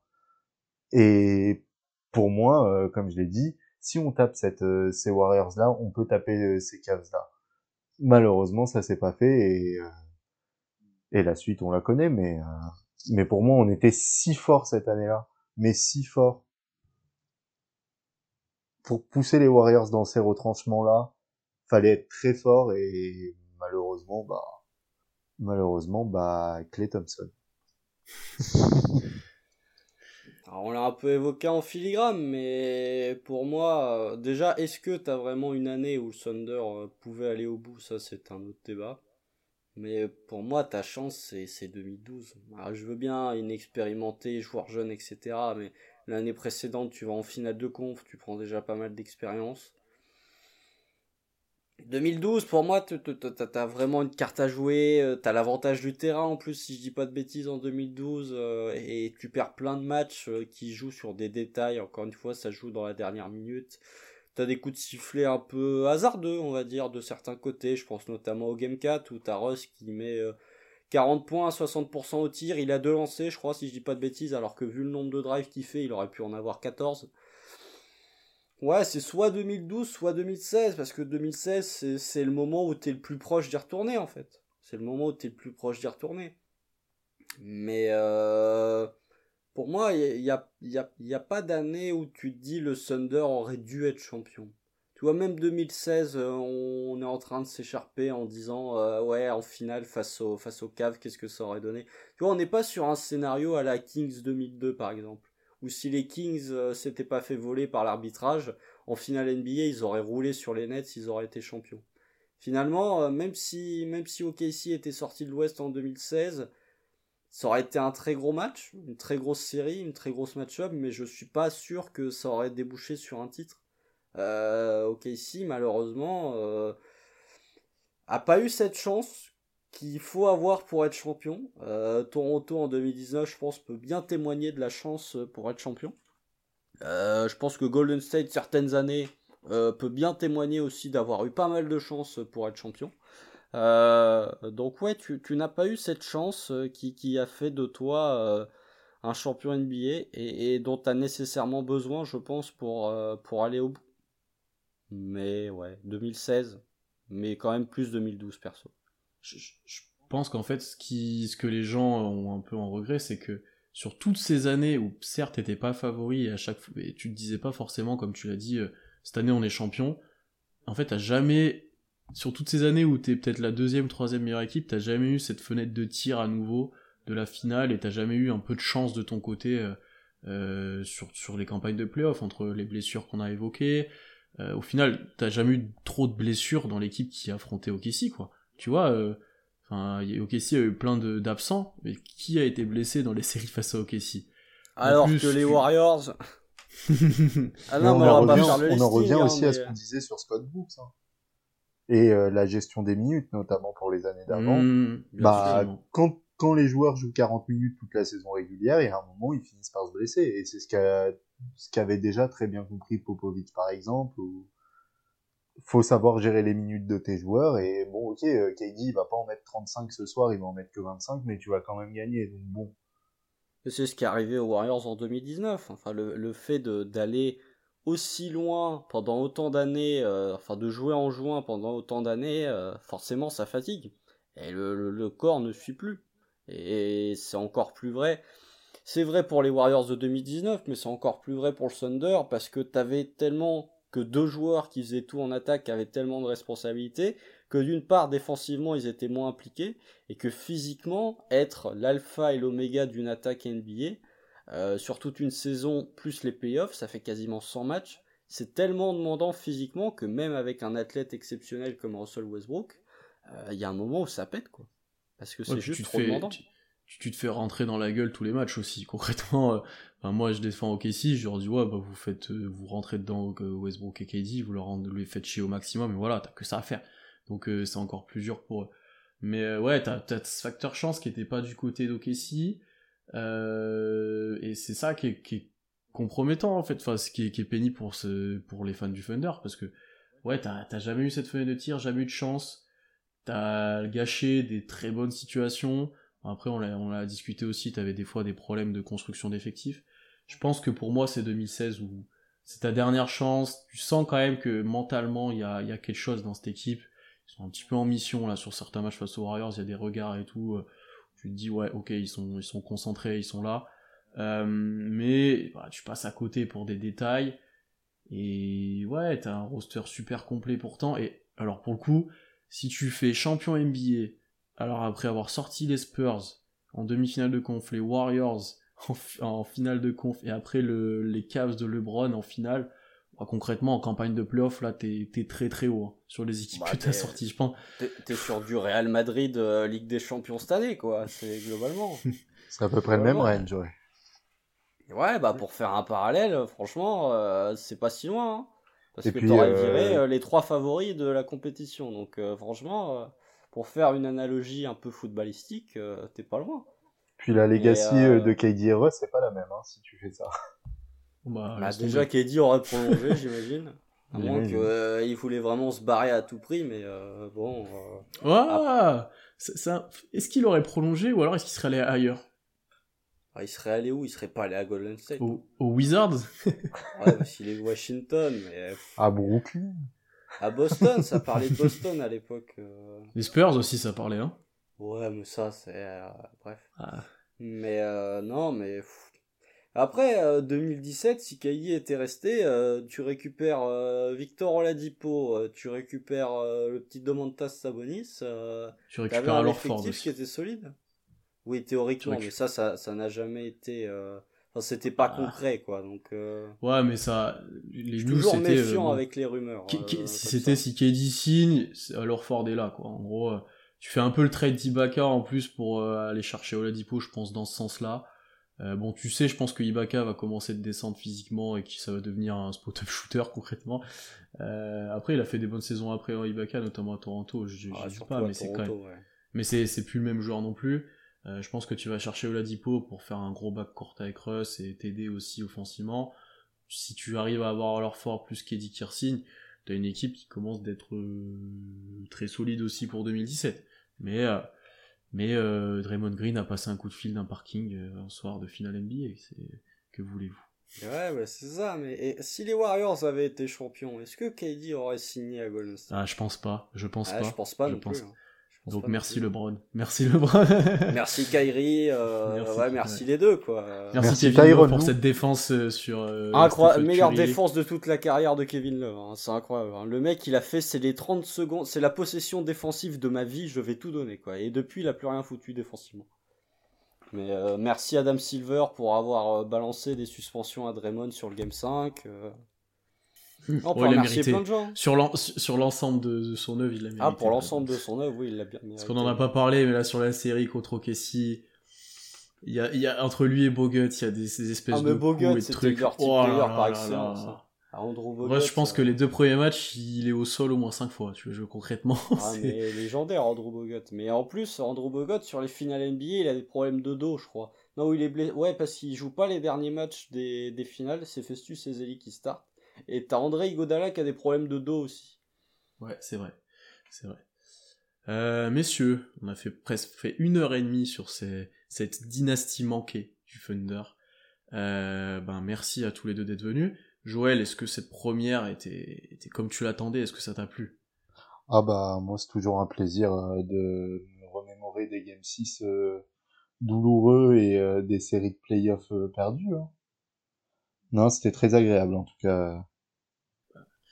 Et pour moi, euh, comme je l'ai dit, si on tape cette, euh, ces Warriors-là, on peut taper euh, ces Cavs-là. Malheureusement, ça s'est pas fait et, et la suite, on la connaît, mais, mais pour moi, on était si fort cette année-là, mais si fort. Pour pousser les Warriors dans ces retranchements-là, fallait être très fort et malheureusement, bah, malheureusement, bah, Clay Thompson. on l'a un peu évoqué en filigrane, mais pour moi, euh, déjà, est-ce que t'as vraiment une année où le Thunder euh, pouvait aller au bout? Ça, c'est un autre débat. Mais pour moi, ta chance, c'est 2012. je veux bien inexpérimenté, joueur jeune, etc. Mais l'année précédente, tu vas en finale de conf, tu prends déjà pas mal d'expérience. 2012, pour moi, t'as vraiment une carte à jouer, euh, t'as l'avantage du terrain en plus, si je dis pas de bêtises, en 2012, euh, et tu perds plein de matchs euh, qui jouent sur des détails, encore une fois, ça joue dans la dernière minute. T'as des coups de sifflet un peu hasardeux, on va dire, de certains côtés, je pense notamment au Game 4, où t'as Russ qui met 40 points à 60% au tir, il a deux lancés, je crois, si je dis pas de bêtises, alors que vu le nombre de drives qu'il fait, il aurait pu en avoir 14. Ouais, c'est soit 2012, soit 2016, parce que 2016, c'est le moment où t'es le plus proche d'y retourner, en fait. C'est le moment où t'es le plus proche d'y retourner. Mais euh, pour moi, il n'y a, y a, pas d'année où tu te dis le Thunder aurait dû être champion. Tu vois, même 2016, euh, on est en train de s'écharper en disant euh, ouais, en finale face au face qu'est-ce que ça aurait donné? Tu vois, on n'est pas sur un scénario à la Kings 2002 par exemple, où si les Kings euh, s'étaient pas fait voler par l'arbitrage, en finale NBA, ils auraient roulé sur les Nets, ils auraient été champions. Finalement, même si même si OKC était sorti de l'Ouest en 2016, ça aurait été un très gros match, une très grosse série, une très grosse match-up, mais je suis pas sûr que ça aurait débouché sur un titre. Euh, OKC, malheureusement, euh, a pas eu cette chance qu'il faut avoir pour être champion. Euh, Toronto en 2019, je pense, peut bien témoigner de la chance pour être champion. Euh, je pense que Golden State, certaines années, euh, peut bien témoigner aussi d'avoir eu pas mal de chance pour être champion. Euh, donc ouais, tu, n'as pas eu cette chance euh, qui, a fait de toi euh, un champion NBA et, dont tu as nécessairement besoin, je pense, euh, pour aller au bout. Mais ouais, 2016, mais quand même plus 2012 perso. Je, pense qu'en fait, ce, que les gens ont un peu en regret, c'est que sur toutes ces années où certes t'étais pas favori et à chaque fois, et tu te disais pas forcément, comme tu l'as dit, euh, cette année on est champion, en fait t'as jamais sur toutes ces années où t'es peut-être la deuxième, troisième meilleure équipe, t'as jamais eu cette fenêtre de tir à nouveau de la finale et t'as jamais eu un peu de chance de ton côté euh, euh, sur, les campagnes de playoff entre les blessures qu'on a évoquées. Au final, t'as jamais eu trop de blessures dans l'équipe qui a affronté OKC, quoi. Tu vois, euh, enfin, OKC a eu plein d'absents, mais qui a été blessé dans les séries face à OKC Alors plus, que les Warriors. ah non, mais on, on, en revient, on en revient aussi mais... à ce qu'on disait sur Scott Brooks. Hein et euh, la gestion des minutes, notamment pour les années d'avant. Mmh, bah, quand, quand les joueurs jouent 40 minutes toute la saison régulière, il y a un moment, ils finissent par se blesser. Et c'est ce qu'a ce qu'avait déjà très bien compris Popovic, par exemple, faut savoir gérer les minutes de tes joueurs. Et bon, ok, euh, KD, il va pas en mettre 35 ce soir, il va en mettre que 25, mais tu vas quand même gagner. Donc bon. C'est ce qui est arrivé aux Warriors en 2019. Enfin, le, le fait d'aller aussi loin pendant autant d'années, euh, enfin de jouer en juin pendant autant d'années, euh, forcément ça fatigue. Et le, corps ne suit plus. Et c'est encore plus vrai. C'est vrai pour les Warriors de 2019, mais c'est encore plus vrai pour le Thunder parce que t'avais tellement que deux joueurs qui faisaient tout en attaque avaient tellement de responsabilités que d'une part défensivement ils étaient moins impliqués et que physiquement être l'alpha et l'oméga d'une attaque NBA euh, sur toute une saison, plus les playoffs, ça fait quasiment 100 matchs. C'est tellement demandant physiquement que même avec un athlète exceptionnel comme Russell Westbrook, il euh, y a un moment où ça pète, quoi. Parce que c'est ouais, juste trop fais, demandant. Tu, tu, te fais rentrer dans la gueule tous les matchs aussi. Concrètement, euh, moi je défends OKC, je leur dis ouais, bah, vous faites, euh, vous rentrez dedans Westbrook et KD, vous leur les faites chier au maximum, et voilà, t'as que ça à faire. Donc c'est encore plus dur pour eux. Mais ouais, t'as as ce facteur chance qui était pas du côté d'OKC. Euh, et c'est ça qui est, qui est, compromettant en fait, enfin, ce qui est, qui est pénible pour, ce, pour les fans du Thunder, parce que ouais, t'as jamais eu cette fenêtre de tir, jamais eu de chance, t'as gâché des très bonnes situations. Après, on l'a discuté aussi, t'avais des fois des problèmes de construction d'effectifs. Je pense que pour moi, c'est 2016 où c'est ta dernière chance. Tu sens quand même que mentalement, il y a, y a quelque chose dans cette équipe. Ils sont un petit peu en mission là sur certains matchs face aux Warriors, il y a des regards et tout tu te dis ouais ok ils sont ils sont concentrés ils sont là euh, mais bah, tu passes à côté pour des détails et ouais t'as un roster super complet pourtant et alors pour le coup si tu fais champion NBA alors après avoir sorti les Spurs en demi-finale de conf les Warriors en, en, finale de conf et après le, les Cavs de LeBron en finale bah, concrètement en campagne de playoff là t'es es très très haut hein, sur les équipes bah, que t'as sorties je pense. t'es sur du Real Madrid euh, Ligue des Champions cette année quoi c'est globalement. C'est à peu près le même range ouais. Ouais bah pour faire un parallèle franchement euh, c'est pas si loin hein, parce et que t'aurais euh... viré euh, les trois favoris de la compétition donc euh, franchement pour faire une analogie un peu footballistique t'es pas loin. Puis la legacy de KD Russ c'est pas la même hein, si tu fais ça. Bah, bah déjà KD aurait prolongé j'imagine. À moins qu'il euh, voulait vraiment se barrer à tout prix mais euh, bon euh... ouais, ça, ça... est-ce qu'il aurait prolongé ou alors est-ce qu'il serait allé ailleurs? Ah, il serait allé où? Il serait pas allé à Golden State. Au, au Wizards? Ouais qu'il est Washington mais à Brooklyn à Boston ça parlait de Boston à l'époque euh. les Spurs aussi ça parlait hein ouais mais ça c'est euh, bref ah. mais euh, non mais Après, euh, 2017, si KD était resté, euh, tu récupères euh, Victor Oladipo, euh, tu récupères euh, le petit Domantas Sabonis, euh, Tu récupères un alors Ford qui était solide. Oui, théoriquement, mais ça, ça, ça n'a jamais été. euh, Enfin, c'était pas Ah. concret, quoi. Donc, euh, Ouais, mais ça, les je suis toujours c'était. euh, méfiant avec les rumeurs. Euh, si c'était si KD signe, alors Ford est là, quoi. En gros, euh, tu fais un peu le trade d'Ibaka en plus pour aller chercher Oladipo, je pense, dans ce sens-là. Euh, bon, tu sais, je pense que Ibaka va commencer de descendre physiquement et que ça va devenir un spot-up shooter concrètement. Euh, après, il a fait des bonnes saisons après hein, Ibaka, notamment à Toronto. Je, Ah, dis pas, mais c'est quand même. Ouais. Mais c'est c'est plus le même joueur non plus. Euh, je pense que tu vas chercher Oladipo pour faire un gros backcourt avec Russ et t'aider aussi offensivement. Si tu arrives à avoir leur fort plus qu'Eddie Kirsigne, t'as une équipe qui commence d'être euh, très solide aussi pour 2017. Mais euh, mais Draymond Green a passé un coup de fil d'un parking un soir de finale NBA. C'est que voulez-vous? Ouais, ouais, c'est ça. Mais et si les Warriors avaient été champions, est-ce que KD aurait signé à Golden State? Ah, je pense pas. Je pense Ah, pas. Je pense pas Je non pense- plus. hein. Donc merci plus. LeBron. Merci LeBron. Merci Kyrie, euh, Merci, ouais, merci ouais. les deux quoi. Merci, Merci Kevin pour cette défense euh, sur. euh, Incroyable, Stephen meilleure Curry. défense de toute la carrière de Kevin Love, hein, c'est incroyable. hein. Le mec, il a fait, c'est les 30 secondes, c'est la possession défensive de ma vie, je vais tout donner quoi. Et depuis, il a plus rien foutu défensivement. Mais euh, merci Adam Silver pour avoir euh, balancé des suspensions à Draymond sur le Game 5. Euh. On peut Oh, il a remercier mérité. plein de gens. Sur l'en- sur l'ensemble de, de son œuvre, il a mérité. Ah, pour l'ensemble de son œuvre, oui, il l'a bien mérité. Parce qu'on en a pas parlé, mais là, sur la série contre Okessi, il y a, il y a, entre lui et Bogut, il y a des, ces espèces Ah, mais de Bogut, coups et de trucs. le dirty Oh par excellence, hein. Andrew Moi, Bogut, je pense euh, que les deux premiers matchs, il est au sol au moins cinq fois, tu vois, concrètement. Ah, mais légendaire, Andrew Bogut. Mais en plus, Andrew Bogut, sur les finales NBA, il a des problèmes de dos, je crois. Non, il est blessé. Ouais, parce qu'il joue pas les derniers matchs des, des finales. C'est Festus Ezeli qui start. Et t'as André Iguodala qui a des problèmes de dos aussi. Ouais, c'est vrai. C'est vrai. Euh, messieurs, on a fait presque fait une heure et demie sur ces, cette dynastie manquée du Thunder. Euh, ben, merci à tous les deux d'être venus. Joël, est-ce que cette première était, était comme tu l'attendais? Est-ce que ça t'a plu? Ah bah moi c'est toujours un plaisir euh, de me remémorer des Game 6 euh, douloureux et euh, des séries de playoffs perdues. hein. Non, c'était très agréable en tout cas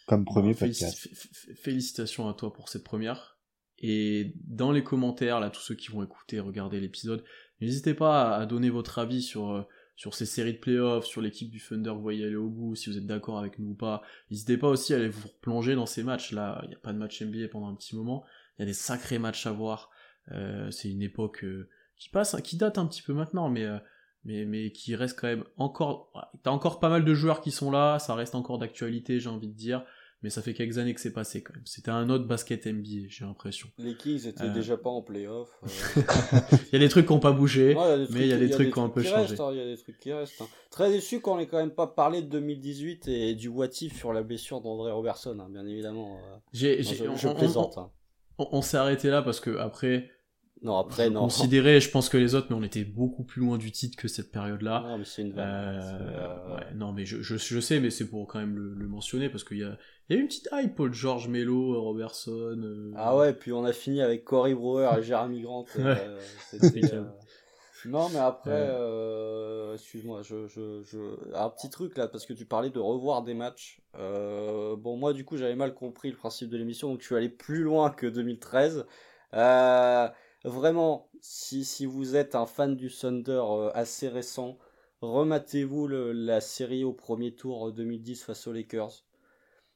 comme premier podcast. Félicitations à toi pour cette première. Et dans les commentaires, là, tous ceux qui vont écouter, regarder l'épisode, n'hésitez pas à, donner votre avis sur, euh, sur ces séries de playoffs, sur l'équipe du Thunder vous voyez aller au bout, si vous êtes d'accord avec nous ou pas. N'hésitez pas aussi à aller vous replonger dans ces matchs. Là, il n'y a pas de match NBA pendant un petit moment. Il y a des sacrés matchs à voir. Euh, c'est une époque euh, qui passe, qui date un petit peu maintenant, mais, euh, mais, mais qui reste quand même encore. T'as encore pas mal de joueurs qui sont là, ça reste encore d'actualité, j'ai envie de dire mais ça fait quelques années que c'est passé quand même. C'était un autre basket NBA, j'ai l'impression. Les Kings étaient Euh. déjà pas en playoff. euh. Il y a des trucs qui n'ont pas bougé, Ouais, mais il y a des trucs qui ont un peu changé. hein, Il y a des trucs qui restent. hein. Très déçu qu'on ait quand même pas parlé de 2018 et du what if sur la blessure d'André Robertson, hein, bien évidemment. euh. J'ai, je, on, plaisante. hein. on- on s'est arrêté là parce que après, Non, après, non. considérais, je pense que les autres, mais on était beaucoup plus loin du titre que cette période-là. Non, mais c'est une vanne. Euh, euh, ouais, non, mais je, je, je sais, mais c'est pour quand même le, le mentionner parce qu'il y a, il y a eu une petite hype, Paul George, Melo, Robertson. euh, Ah ouais, puis on a fini avec Cory Brewer et Jeremy Grant. euh, Non, mais après, excuse-moi, je, je, je... un petit truc là, parce que tu parlais de revoir des matchs. Bon, moi, du coup, j'avais mal compris le principe de l'émission, donc je suis allé plus loin que 2013. Euh, vraiment, si, si vous êtes un fan du Thunder euh, assez récent, rematez-vous la série au premier tour euh, 2010 face aux Lakers.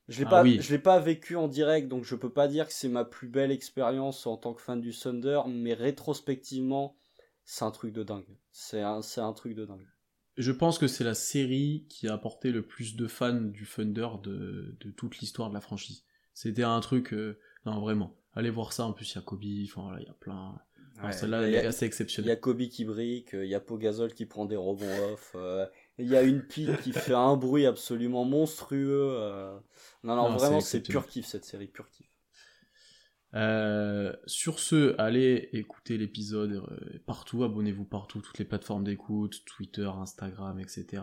Je l'ai Ah pas, oui. je l'ai pas vécu en direct, donc je peux pas dire que c'est ma plus belle expérience en tant que fan du Thunder, mais rétrospectivement, c'est un truc de dingue. C'est un, c'est un truc de dingue. Je pense que c'est la série qui a apporté le plus de fans du Thunder de, de toute l'histoire de la franchise. C'était un truc, euh, non vraiment. Allez voir ça. En plus, il y a Kobe. Enfin, voilà, il y a plein. Ouais, Celle-là, elle est assez Il y exceptionnelle. a Kobe qui brique, il y a Pogazol qui prend des rebonds off, euh, il y a une pique qui fait un bruit absolument monstrueux. euh. Non, non, Non, vraiment, c'est pur kiff cette série, pur kiff. Euh, sur ce, allez écouter l'épisode partout, abonnez-vous partout, toutes les plateformes d'écoute, Twitter, Instagram, etc.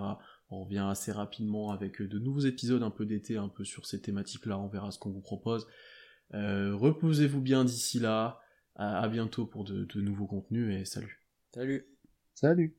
On revient assez rapidement avec de nouveaux épisodes un peu d'été, un peu sur ces thématiques-là, on verra ce qu'on vous propose. Euh, reposez-vous bien d'ici là, à, à bientôt pour de, de nouveaux contenus et salut. Salut. Salut